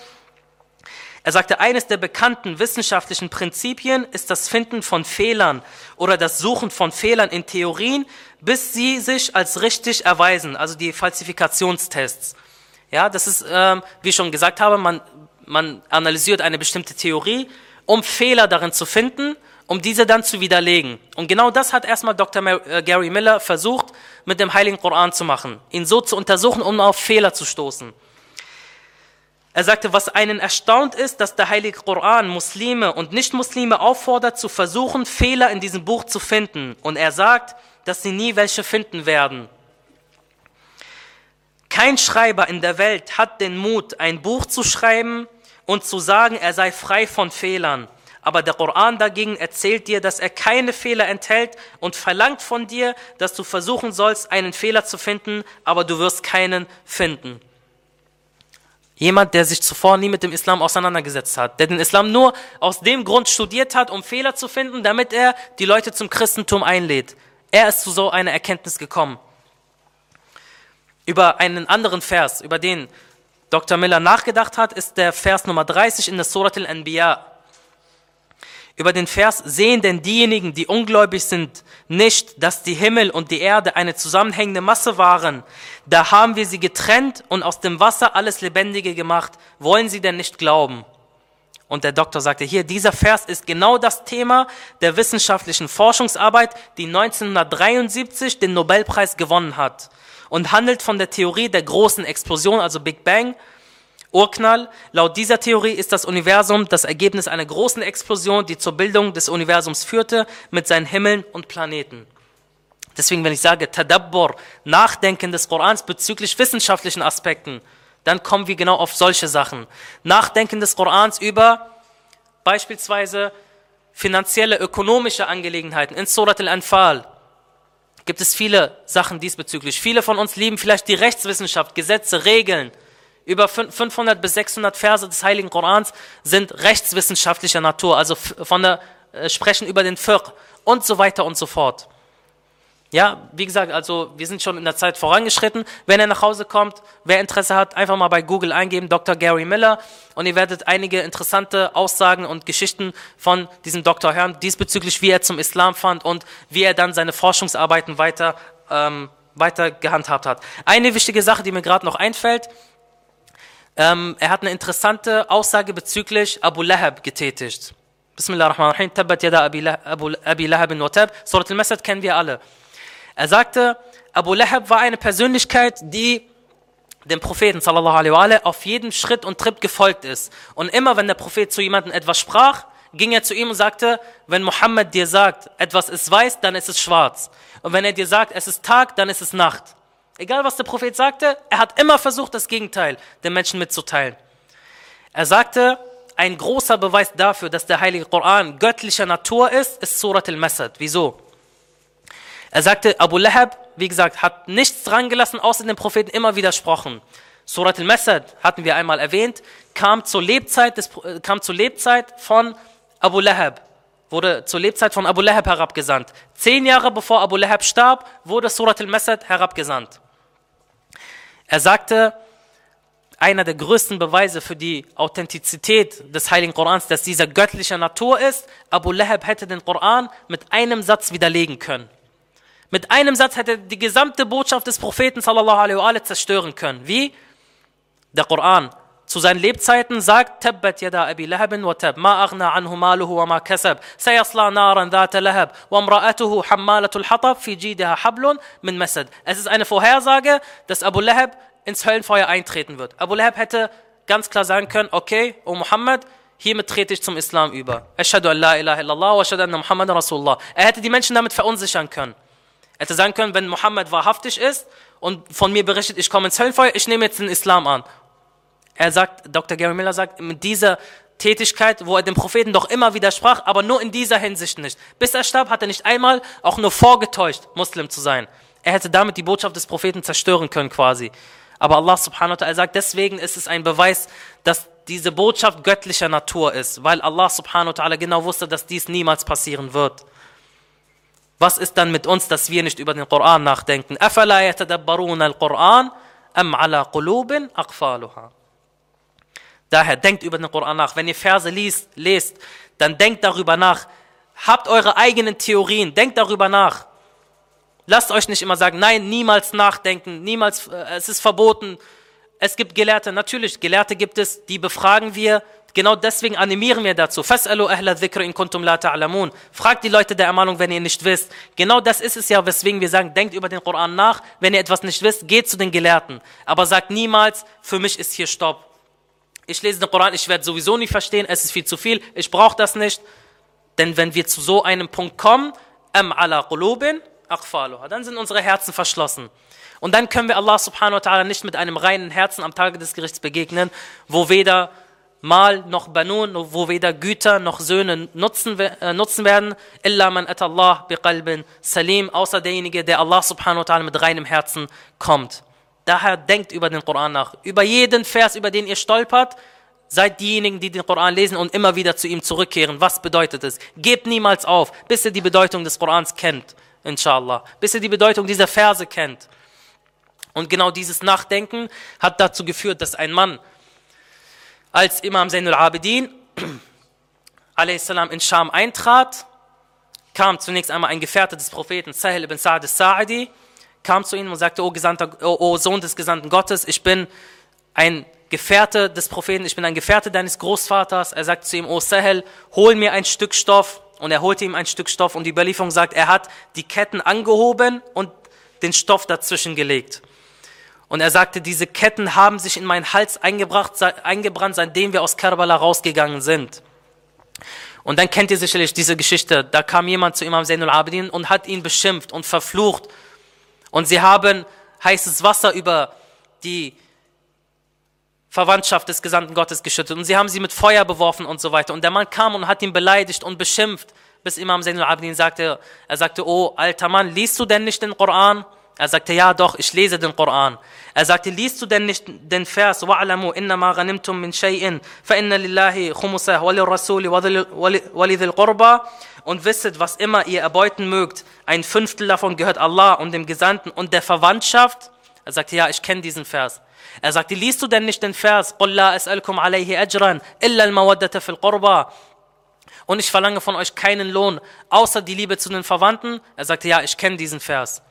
Er sagte, eines der bekannten wissenschaftlichen Prinzipien ist das Finden von Fehlern oder das Suchen von Fehlern in Theorien, bis sie sich als richtig erweisen, also die Falsifikationstests. Ja, das ist, ähm, wie ich schon gesagt habe, man, man analysiert eine bestimmte Theorie, um Fehler darin zu finden, um diese dann zu widerlegen. Und genau das hat erstmal Dr. Äh, Gary Miller versucht, mit dem Heiligen Koran zu machen, ihn so zu untersuchen, um auf Fehler zu stoßen. Er sagte, was einen erstaunt ist, dass der Heilige Koran Muslime und Nicht-Muslime auffordert, zu versuchen, Fehler in diesem Buch zu finden. Und er sagt, dass sie nie welche finden werden. Kein Schreiber in der Welt hat den Mut, ein Buch zu schreiben und zu sagen, er sei frei von Fehlern. Aber der Koran dagegen erzählt dir, dass er keine Fehler enthält und verlangt von dir, dass du versuchen sollst, einen Fehler zu finden, aber du wirst keinen finden. Jemand, der sich zuvor nie mit dem Islam auseinandergesetzt hat, der den Islam nur aus dem Grund studiert hat, um Fehler zu finden, damit er die Leute zum Christentum einlädt. Er ist zu so einer Erkenntnis gekommen über einen anderen Vers, über den Dr. Miller nachgedacht hat, ist der Vers Nummer 30 in der Surat al-Anbiya. Über den Vers sehen denn diejenigen, die ungläubig sind, nicht, dass die Himmel und die Erde eine zusammenhängende Masse waren. Da haben wir sie getrennt und aus dem Wasser alles Lebendige gemacht. Wollen sie denn nicht glauben? Und der Doktor sagte hier, dieser Vers ist genau das Thema der wissenschaftlichen Forschungsarbeit, die 1973 den Nobelpreis gewonnen hat und handelt von der Theorie der großen Explosion, also Big Bang, Urknall. Laut dieser Theorie ist das Universum das Ergebnis einer großen Explosion, die zur Bildung des Universums führte, mit seinen Himmeln und Planeten. Deswegen, wenn ich sage Tadabbur, Nachdenken des Korans bezüglich wissenschaftlichen Aspekten, dann kommen wir genau auf solche Sachen. Nachdenken des Korans über beispielsweise finanzielle, ökonomische Angelegenheiten in Surat al-Anfal, gibt es viele Sachen diesbezüglich. Viele von uns lieben vielleicht die Rechtswissenschaft, Gesetze, Regeln. Über 500 bis 600 Verse des Heiligen Korans sind rechtswissenschaftlicher Natur, also von der, äh, sprechen über den Fiqh und so weiter und so fort. Ja, wie gesagt, also wir sind schon in der Zeit vorangeschritten. Wenn er nach Hause kommt, wer Interesse hat, einfach mal bei Google eingeben, Dr. Gary Miller, und ihr werdet einige interessante Aussagen und Geschichten von diesem Doktor hören, diesbezüglich, wie er zum Islam fand und wie er dann seine Forschungsarbeiten weiter, ähm, weiter gehandhabt hat. Eine wichtige Sache, die mir gerade noch einfällt, ähm, er hat eine interessante Aussage bezüglich Abu Lahab getätigt. Bismillah ar-Rahman ar-Rahim, Tabbat yada Abi, Lahab wa Tab. Surat al-Masad kennen wir alle. Er sagte, Abu Lahab war eine Persönlichkeit, die dem Propheten sallallahu alaihi wa alaihi, auf jedem Schritt und Tritt gefolgt ist. Und immer wenn der Prophet zu jemandem etwas sprach, ging er zu ihm und sagte, wenn Mohammed dir sagt, etwas ist weiß, dann ist es schwarz. Und wenn er dir sagt, es ist Tag, dann ist es Nacht. Egal was der Prophet sagte, er hat immer versucht, das Gegenteil den Menschen mitzuteilen. Er sagte, ein großer Beweis dafür, dass der Heilige Koran göttlicher Natur ist, ist Surat al-Masad. Wieso? Er sagte, Abu Lahab, wie gesagt, hat nichts dran gelassen, außer dem Propheten immer widersprochen. Surat al-Masad, hatten wir einmal erwähnt, kam zur Lebzeit, des, äh, kam zur Lebzeit von Abu Lahab, wurde zur Lebzeit von Abu Lahab herabgesandt. Zehn Jahre bevor Abu Lahab starb, wurde Surat al-Masad herabgesandt. Er sagte, einer der größten Beweise für die Authentizität des Heiligen Korans, dass dieser göttlicher Natur ist, Abu Lahab hätte den Koran mit einem Satz widerlegen können. Mit einem Satz hätte er die gesamte Botschaft des Propheten sallallahu alaihi wa zerstören können. Wie? Der Koran zu seinen Lebzeiten sagt, Tabbat yada Abi Lahabin wa tab, ma aghna anhu maluhu wa ma kasab, sayasla naran dhata lahab, wa amra'atuhu hammalatul hatab, fi jidaha hablun min masad. Es ist eine Vorhersage, dass Abu Lahab ins Höllenfeuer eintreten wird. Abu Lahab hätte ganz klar sagen können, okay, O Muhammad, hiermit trete ich zum Islam über. Ashhadu an la ilaha illallah wa ashhadu anna Muhammad Rasulullah. Er hätte die Menschen damit verunsichern können. Er hätte sagen können, wenn Mohammed wahrhaftig ist und von mir berichtet, ich komme ins Höllenfeuer, ich nehme jetzt den Islam an. Er sagt, Dr. Gary Miller sagt, mit dieser Tätigkeit, wo er dem Propheten doch immer widersprach, aber nur in dieser Hinsicht nicht. Bis er starb, hat er nicht einmal auch nur vorgetäuscht, Muslim zu sein. Er hätte damit die Botschaft des Propheten zerstören können quasi. Aber Allah subhanahu wa ta'ala sagt, deswegen ist es ein Beweis, dass diese Botschaft göttlicher Natur ist, weil Allah subhanahu wa ta'ala genau wusste, dass dies niemals passieren wird. Was ist dann mit uns, dass wir nicht über den Koran nachdenken? أَفَلَا يَتَدَبَّرُونَ الْقُرْآنَ أَمْ عَلَى قُلُوبٍ أَقْفَالُهَا Daher denkt über den Koran nach. Wenn ihr Verse liest, lest, dann denkt darüber nach. Habt eure eigenen Theorien, denkt darüber nach. Lasst euch nicht immer sagen, nein, niemals nachdenken, niemals, äh, es ist verboten. Es gibt Gelehrte, natürlich, Gelehrte gibt es, die befragen wir. Genau deswegen animieren wir dazu. Fas'alu ahla dhikr in kuntum la ta'lamun. Fragt die Leute der Ermahnung, wenn ihr nicht wisst. Genau das ist es ja, weswegen wir sagen, denkt über den Koran nach. Wenn ihr etwas nicht wisst, geht zu den Gelehrten. Aber sagt niemals, für mich ist hier Stopp. Ich lese den Koran, ich werde sowieso nicht verstehen, es ist viel zu viel, ich brauche das nicht. Denn wenn wir zu so einem Punkt kommen, dann sind unsere Herzen verschlossen. Und dann können wir Allah subhanahu wa ta'ala nicht mit einem reinen Herzen am Tage des Gerichts begegnen, wo weder Mal noch Banun, wo weder Güter noch Söhne nutzen, äh, werden, illa man atallah biqalbin salim, außer derjenige, der Allah subhanahu wa ta'ala mit reinem Herzen kommt. Daher denkt über den Koran nach. Über jeden Vers, über den ihr stolpert, seid diejenigen, die den Koran lesen und immer wieder zu ihm zurückkehren. Was bedeutet es? Gebt niemals auf, bis ihr die Bedeutung des Korans kennt, inshallah. Bis ihr die Bedeutung dieser Verse kennt. Und genau dieses Nachdenken hat dazu geführt, dass ein Mann als Imam Zainul Abidin a.s. in Scham eintrat, kam zunächst einmal ein Gefährte des Propheten, Sahel ibn Sa'd al-Sa'idi, kam zu ihm und sagte, o, Gesandter, o, Sohn des Gesandten Gottes, ich bin ein Gefährte des Propheten, ich bin ein Gefährte deines Großvaters. Er sagt zu ihm, o Sahel, hol mir ein Stück Stoff. Und er holte ihm ein Stück Stoff und die Überlieferung sagt, er hat die Ketten angehoben und den Stoff dazwischen gelegt. Und er sagte, diese Ketten haben sich in meinen Hals eingebracht, eingebrannt, seitdem wir aus Karbala rausgegangen sind. Und dann kennt ihr sicherlich diese Geschichte. Da kam jemand zu Imam Zainul Abidin und hat ihn beschimpft und verflucht. Und sie haben heißes Wasser über die Verwandtschaft des Gesandten Gottes geschüttet. Und sie haben sie mit Feuer beworfen und so weiter. Und der Mann kam und hat ihn beleidigt und beschimpft, bis Imam Zainul Abidin sagte, er sagte, oh alter Mann, liest du denn nicht den Koran? Er sagte, ja doch, ich lese den Koran. Er sagte, liest du denn nicht den Vers, وَعْلَمُوا إِنَّمَا غَنِمْتُم مِّن شَيْءٍ فَإِنَّ لِلَّهِ خُمُسَهُ وَلِلرَّسُولِ وَلِذِي الْقُرْبَى Und wisset, was immer ihr erbeuten mögt, ein Fünftel davon gehört Allah und dem Gesandten und der Verwandtschaft. Er sagte, ja, ich kenne diesen Vers. Er sagte, liest du denn nicht den Vers, قُلْ لَا أَسْأَلْكُمْ عَلَيْهِ أَجْرًا إِلَّا الْمَوَدَّةَ فِي الْقُرْبَى Und ich verlange von euch keinen Lohn, außer die Liebe zu den Verwandten. Er sagte, ja, ich kenne diesen Vers.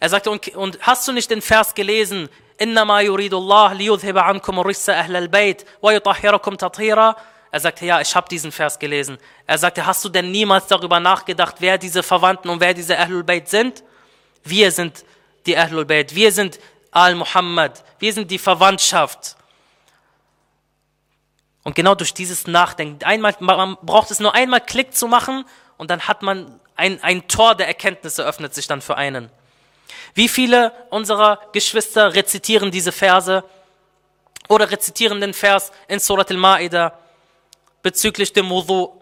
Er sagte, und, und hast du nicht den Vers gelesen? إِنَّمَا يُرِيدُ اللَّهِ لِيُذْهِبَ عَنْكُمُ الرِّجْسَ أَهْلَ الْبَيْتِ وَيُطَهِّرَكُمْ تَطْهِيرًا Er sagte, ja, ich habe diesen Vers gelesen. Er sagte, hast du denn niemals darüber nachgedacht, wer diese Verwandten und wer diese Ahlul Bayt sind? Wir sind die Ahlul Bayt, wir sind Al-Muhammad, wir sind die Verwandtschaft. Und genau durch dieses Nachdenken, einmal, man braucht es nur einmal Klick zu machen und dann hat man ein, ein Tor der Erkenntnisse öffnet sich dann für einen. Wie viele unserer Geschwister rezitieren diese Verse oder rezitieren den Vers in Surat al-Ma'idah bezüglich dem Wudu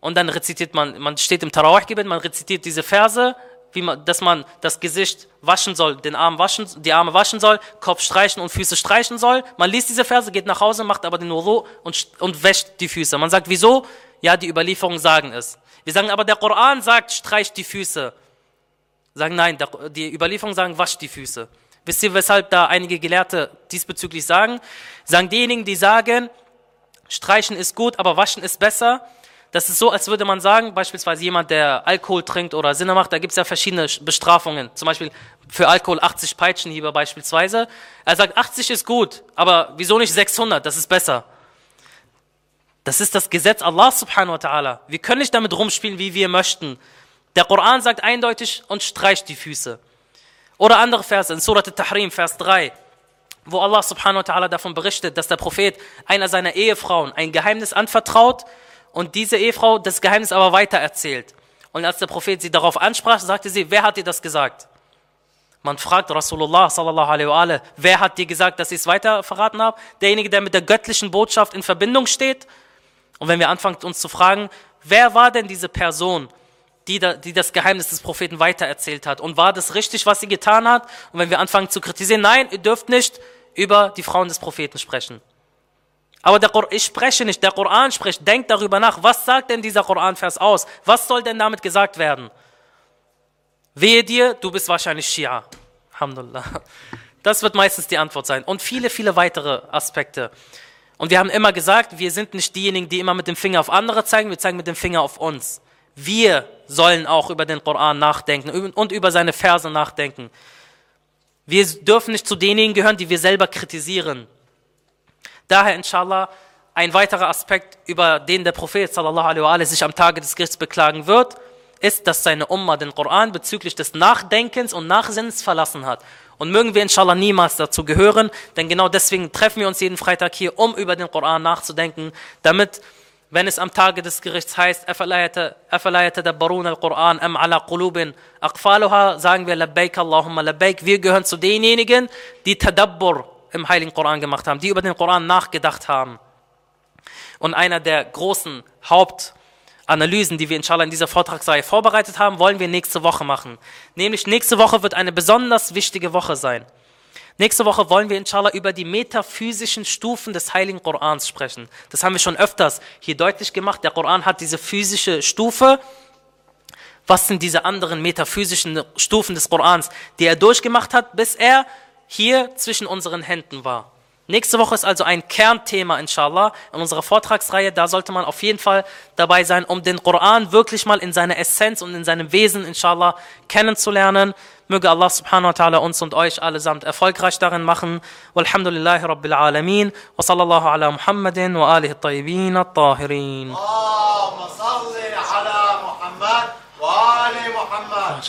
und dann rezitiert man, man steht im Tarawih-Gebet, man rezitiert diese Verse, wie man, dass man das Gesicht waschen soll, den Arm waschen, die Arme waschen soll, Kopf streichen und Füße streichen soll. Man liest diese Verse, geht nach Hause, macht aber den Wudu und, und wäscht die Füße. Man sagt, wieso? Ja, die Überlieferungen sagen es. Wir sagen aber, der Koran sagt, streicht die Füße. Sagen nein, die Überlieferungen sagen, wascht die Füße. Wisst ihr, weshalb da einige Gelehrte diesbezüglich sagen? Sagen diejenigen, die sagen, streichen ist gut, aber waschen ist besser. Das ist so, als würde man sagen, beispielsweise jemand, der Alkohol trinkt oder Sinne macht, da gibt es ja verschiedene Bestrafungen. Zum Beispiel für Alkohol 80 Peitschenhiebe beispielsweise. Er sagt, 80 ist gut, aber wieso nicht 600? Das ist besser. Das ist das Gesetz Allah subhanahu wa ta'ala. Wir können nicht damit rumspielen, wie wir möchten. Der Koran sagt eindeutig und streicht die Füße. Oder andere Verse in Surat al-Tahrim, Vers 3, wo Allah subhanahu wa ta'ala davon berichtet, dass der Prophet einer seiner Ehefrauen ein Geheimnis anvertraut und diese Ehefrau das Geheimnis aber weitererzählt. Und als der Prophet sie darauf ansprach, sagte sie, wer hat dir das gesagt? Man fragt Rasulullah sallallahu alaihi wa alaihi, wer hat dir gesagt, dass ich es weiter verraten habe? Derjenige, der mit der göttlichen Botschaft in Verbindung steht. Und wenn wir anfangen, uns zu fragen, wer war denn diese Person, die, da, die das Geheimnis des Propheten weitererzählt hat? Und war das richtig, was sie getan hat? Und wenn wir anfangen zu kritisieren, nein, ihr dürft nicht über die Frauen des Propheten sprechen. Aber der ich spreche nicht, der Koran spricht. Denkt darüber nach, was sagt denn dieser Koranvers aus? Was soll denn damit gesagt werden? Wehe dir, du bist wahrscheinlich Schia. Alhamdulillah. Das wird meistens die Antwort sein. Und viele, viele weitere Aspekte. Und wir haben immer gesagt, wir sind nicht diejenigen, die immer mit dem Finger auf andere zeigen, wir zeigen mit dem Finger auf uns. Wir sollen auch über den Koran nachdenken und über seine Verse nachdenken. Wir dürfen nicht zu denjenigen gehören, die wir selber kritisieren. Daher, inshallah, ein weiterer Aspekt, über den der Prophet sallallahu alaihi sich am Tage des Gerichts beklagen wird, ist, dass seine Umma den Koran bezüglich des Nachdenkens und Nachsinns verlassen hat. Und mögen wir inshallah niemals dazu gehören, denn genau deswegen treffen wir uns jeden Freitag hier, um über den Koran nachzudenken, damit, wenn es am Tage des Gerichts heißt, al-Quran am ala qulubin aqfaluha, sagen wir labbaik Allahumma labbaik. Wir gehören zu denjenigen, die Tadabbur im Heiligen Koran gemacht haben, die über den Koran nachgedacht haben. Und einer der großen Hauptanalysen, die wir inshallah in dieser Vortragsreihe vorbereitet haben, wollen wir nächste Woche machen. Nämlich nächste Woche wird eine besonders wichtige Woche sein. Nächste Woche wollen wir inshallah über die metaphysischen Stufen des Heiligen Korans sprechen. Das haben wir schon öfters hier deutlich gemacht. Der Koran hat diese physische Stufe. Was sind diese anderen metaphysischen Stufen des Korans, die er durchgemacht hat, bis er hier zwischen unseren Händen war. Nächste Woche ist also ein Kernthema, inshallah, in unserer Vortragsreihe. Da sollte man auf jeden Fall dabei sein, um den Koran wirklich mal in seiner Essenz und in seinem Wesen, inshallah, kennenzulernen. Möge Allah subhanahu wa ta'ala uns und euch allesamt erfolgreich darin machen. Walhamdulillahi rabbil alamin. Wa sallallahu ala Muhammadin wa alihi tayyibin at-tahirin. اللهم صل على محمد وآل محمد